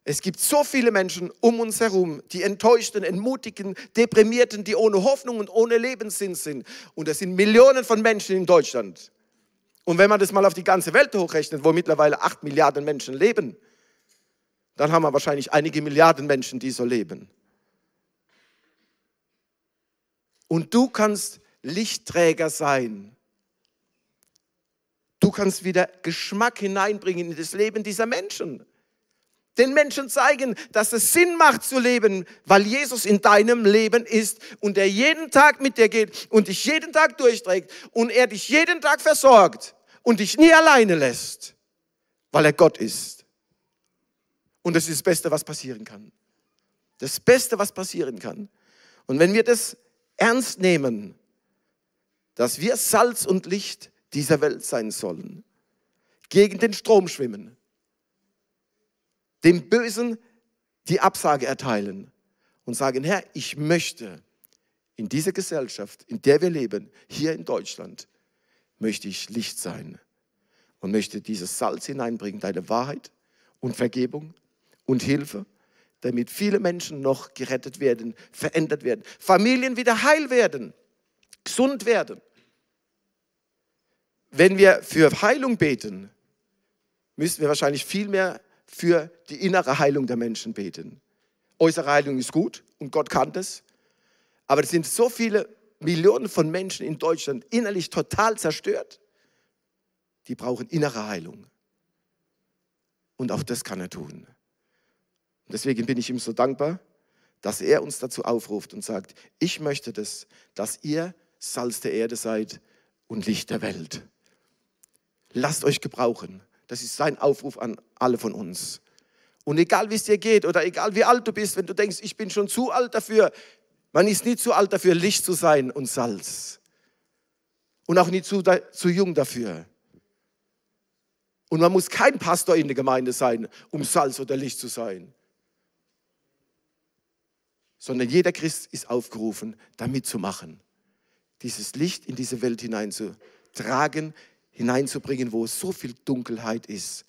Es gibt so viele Menschen um uns herum, die enttäuschten, entmutigen, deprimierten, die ohne Hoffnung und ohne Lebenssinn sind. Und es sind Millionen von Menschen in Deutschland. Und wenn man das mal auf die ganze Welt hochrechnet, wo mittlerweile acht Milliarden Menschen leben, dann haben wir wahrscheinlich einige Milliarden Menschen, die so leben. Und du kannst Lichtträger sein. Du kannst wieder Geschmack hineinbringen in das Leben dieser Menschen. Den Menschen zeigen, dass es Sinn macht zu leben, weil Jesus in deinem Leben ist und er jeden Tag mit dir geht und dich jeden Tag durchträgt und er dich jeden Tag versorgt und dich nie alleine lässt, weil er Gott ist. Und das ist das Beste, was passieren kann. Das Beste, was passieren kann. Und wenn wir das ernst nehmen, dass wir Salz und Licht dieser Welt sein sollen, gegen den Strom schwimmen, dem Bösen die Absage erteilen und sagen, Herr, ich möchte in dieser Gesellschaft, in der wir leben, hier in Deutschland, möchte ich Licht sein und möchte dieses Salz hineinbringen, deine Wahrheit und Vergebung und Hilfe, damit viele Menschen noch gerettet werden, verändert werden, Familien wieder heil werden, gesund werden. Wenn wir für Heilung beten, müssen wir wahrscheinlich viel mehr für die innere Heilung der Menschen beten. Äußere Heilung ist gut und Gott kann das. Aber es sind so viele Millionen von Menschen in Deutschland innerlich total zerstört. Die brauchen innere Heilung. Und auch das kann er tun. Und deswegen bin ich ihm so dankbar, dass er uns dazu aufruft und sagt, ich möchte das, dass ihr Salz der Erde seid und Licht der Welt. Lasst euch gebrauchen. Das ist sein Aufruf an alle von uns. Und egal wie es dir geht oder egal wie alt du bist, wenn du denkst, ich bin schon zu alt dafür, man ist nie zu alt dafür, Licht zu sein und Salz. Und auch nie zu, zu jung dafür. Und man muss kein Pastor in der Gemeinde sein, um Salz oder Licht zu sein. Sondern jeder Christ ist aufgerufen, damit zu machen. Dieses Licht in diese Welt hineinzutragen, hineinzubringen, wo so viel Dunkelheit ist.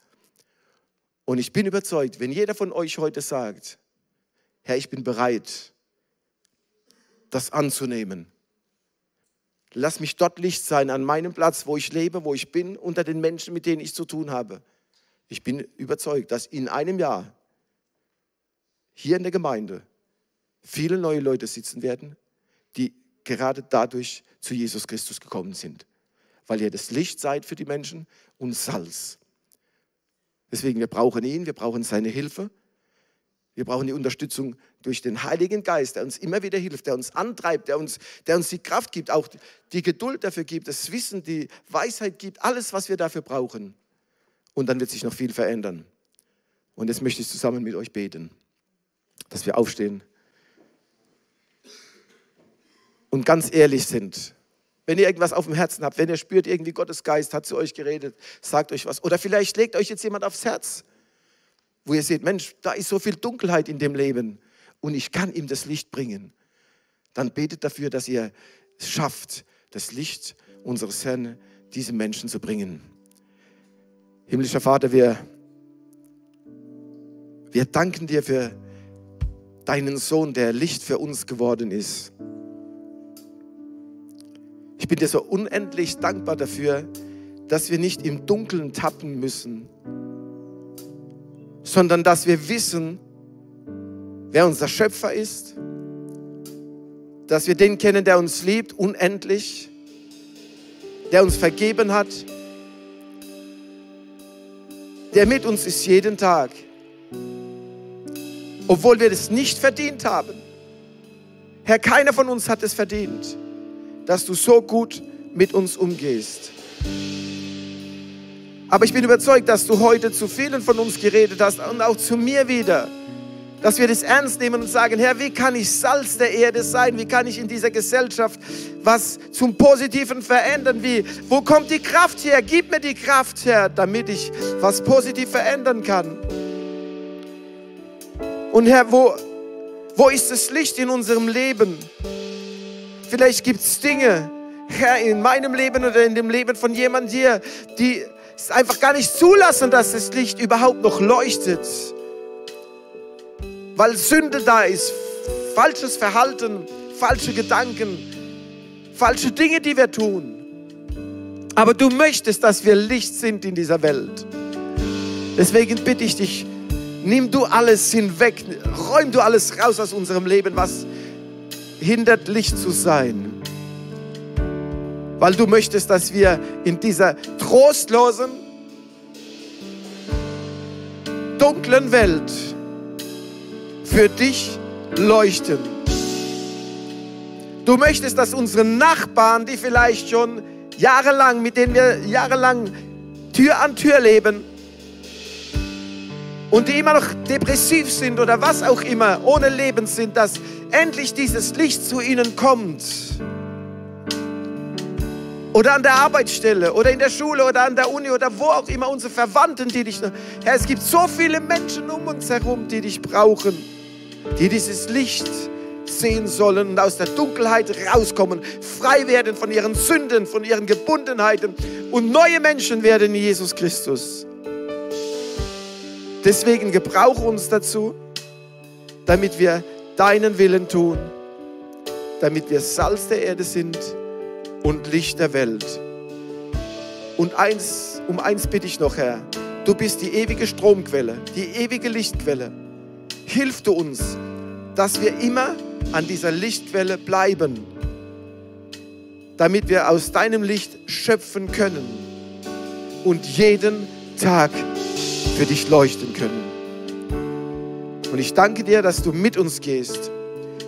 Und ich bin überzeugt, wenn jeder von euch heute sagt, Herr, ich bin bereit, das anzunehmen. Lass mich dort Licht sein, an meinem Platz, wo ich lebe, wo ich bin, unter den Menschen, mit denen ich zu tun habe. Ich bin überzeugt, dass in einem Jahr hier in der Gemeinde viele neue Leute sitzen werden, die gerade dadurch zu Jesus Christus gekommen sind weil ihr das Licht seid für die Menschen und Salz. Deswegen, wir brauchen ihn, wir brauchen seine Hilfe. Wir brauchen die Unterstützung durch den Heiligen Geist, der uns immer wieder hilft, der uns antreibt, der uns, der uns die Kraft gibt, auch die Geduld dafür gibt, das Wissen, die Weisheit gibt, alles, was wir dafür brauchen. Und dann wird sich noch viel verändern. Und jetzt möchte ich zusammen mit euch beten, dass wir aufstehen und ganz ehrlich sind wenn ihr irgendwas auf dem Herzen habt, wenn ihr spürt, irgendwie Gottes Geist hat zu euch geredet, sagt euch was. Oder vielleicht legt euch jetzt jemand aufs Herz, wo ihr seht, Mensch, da ist so viel Dunkelheit in dem Leben und ich kann ihm das Licht bringen. Dann betet dafür, dass ihr es schafft, das Licht unseres Herrn diesem Menschen zu bringen. Himmlischer Vater, wir, wir danken dir für deinen Sohn, der Licht für uns geworden ist. Ich bin dir so unendlich dankbar dafür, dass wir nicht im Dunkeln tappen müssen, sondern dass wir wissen, wer unser Schöpfer ist, dass wir den kennen, der uns liebt, unendlich, der uns vergeben hat, der mit uns ist jeden Tag, obwohl wir das nicht verdient haben. Herr, keiner von uns hat es verdient dass du so gut mit uns umgehst. Aber ich bin überzeugt, dass du heute zu vielen von uns geredet hast und auch zu mir wieder. Dass wir das ernst nehmen und sagen, Herr, wie kann ich Salz der Erde sein? Wie kann ich in dieser Gesellschaft was zum Positiven verändern? Wie, wo kommt die Kraft her? Gib mir die Kraft her, damit ich was positiv verändern kann. Und Herr, wo, wo ist das Licht in unserem Leben? Vielleicht gibt es Dinge, Herr, in meinem Leben oder in dem Leben von jemand hier, die es einfach gar nicht zulassen, dass das Licht überhaupt noch leuchtet. Weil Sünde da ist, falsches Verhalten, falsche Gedanken, falsche Dinge, die wir tun. Aber du möchtest, dass wir Licht sind in dieser Welt. Deswegen bitte ich dich, nimm du alles hinweg, räum du alles raus aus unserem Leben, was hindert, Licht zu sein. Weil du möchtest, dass wir in dieser trostlosen, dunklen Welt für dich leuchten. Du möchtest, dass unsere Nachbarn, die vielleicht schon jahrelang, mit denen wir jahrelang Tür an Tür leben und die immer noch depressiv sind oder was auch immer, ohne Leben sind, dass endlich dieses Licht zu ihnen kommt. oder an der Arbeitsstelle oder in der Schule oder an der Uni oder wo auch immer unsere Verwandten, die dich. Herr, es gibt so viele Menschen um uns herum, die dich brauchen, die dieses Licht sehen sollen und aus der Dunkelheit rauskommen, frei werden von ihren Sünden, von ihren Gebundenheiten und neue Menschen werden in Jesus Christus. Deswegen gebrauche uns dazu, damit wir deinen Willen tun, damit wir Salz der Erde sind und Licht der Welt. Und eins, um eins bitte ich noch, Herr, du bist die ewige Stromquelle, die ewige Lichtquelle. Hilf du uns, dass wir immer an dieser Lichtquelle bleiben, damit wir aus deinem Licht schöpfen können und jeden Tag für dich leuchten können. Und ich danke dir, dass du mit uns gehst,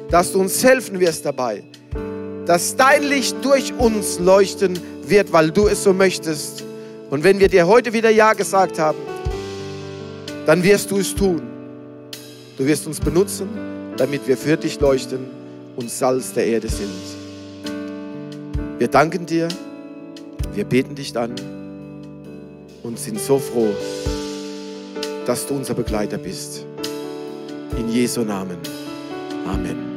dass du uns helfen wirst dabei, dass dein Licht durch uns leuchten wird, weil du es so möchtest. Und wenn wir dir heute wieder Ja gesagt haben, dann wirst du es tun. Du wirst uns benutzen, damit wir für dich leuchten und Salz der Erde sind. Wir danken dir, wir beten dich an und sind so froh, dass du unser Begleiter bist. In Jesu Namen. Amen.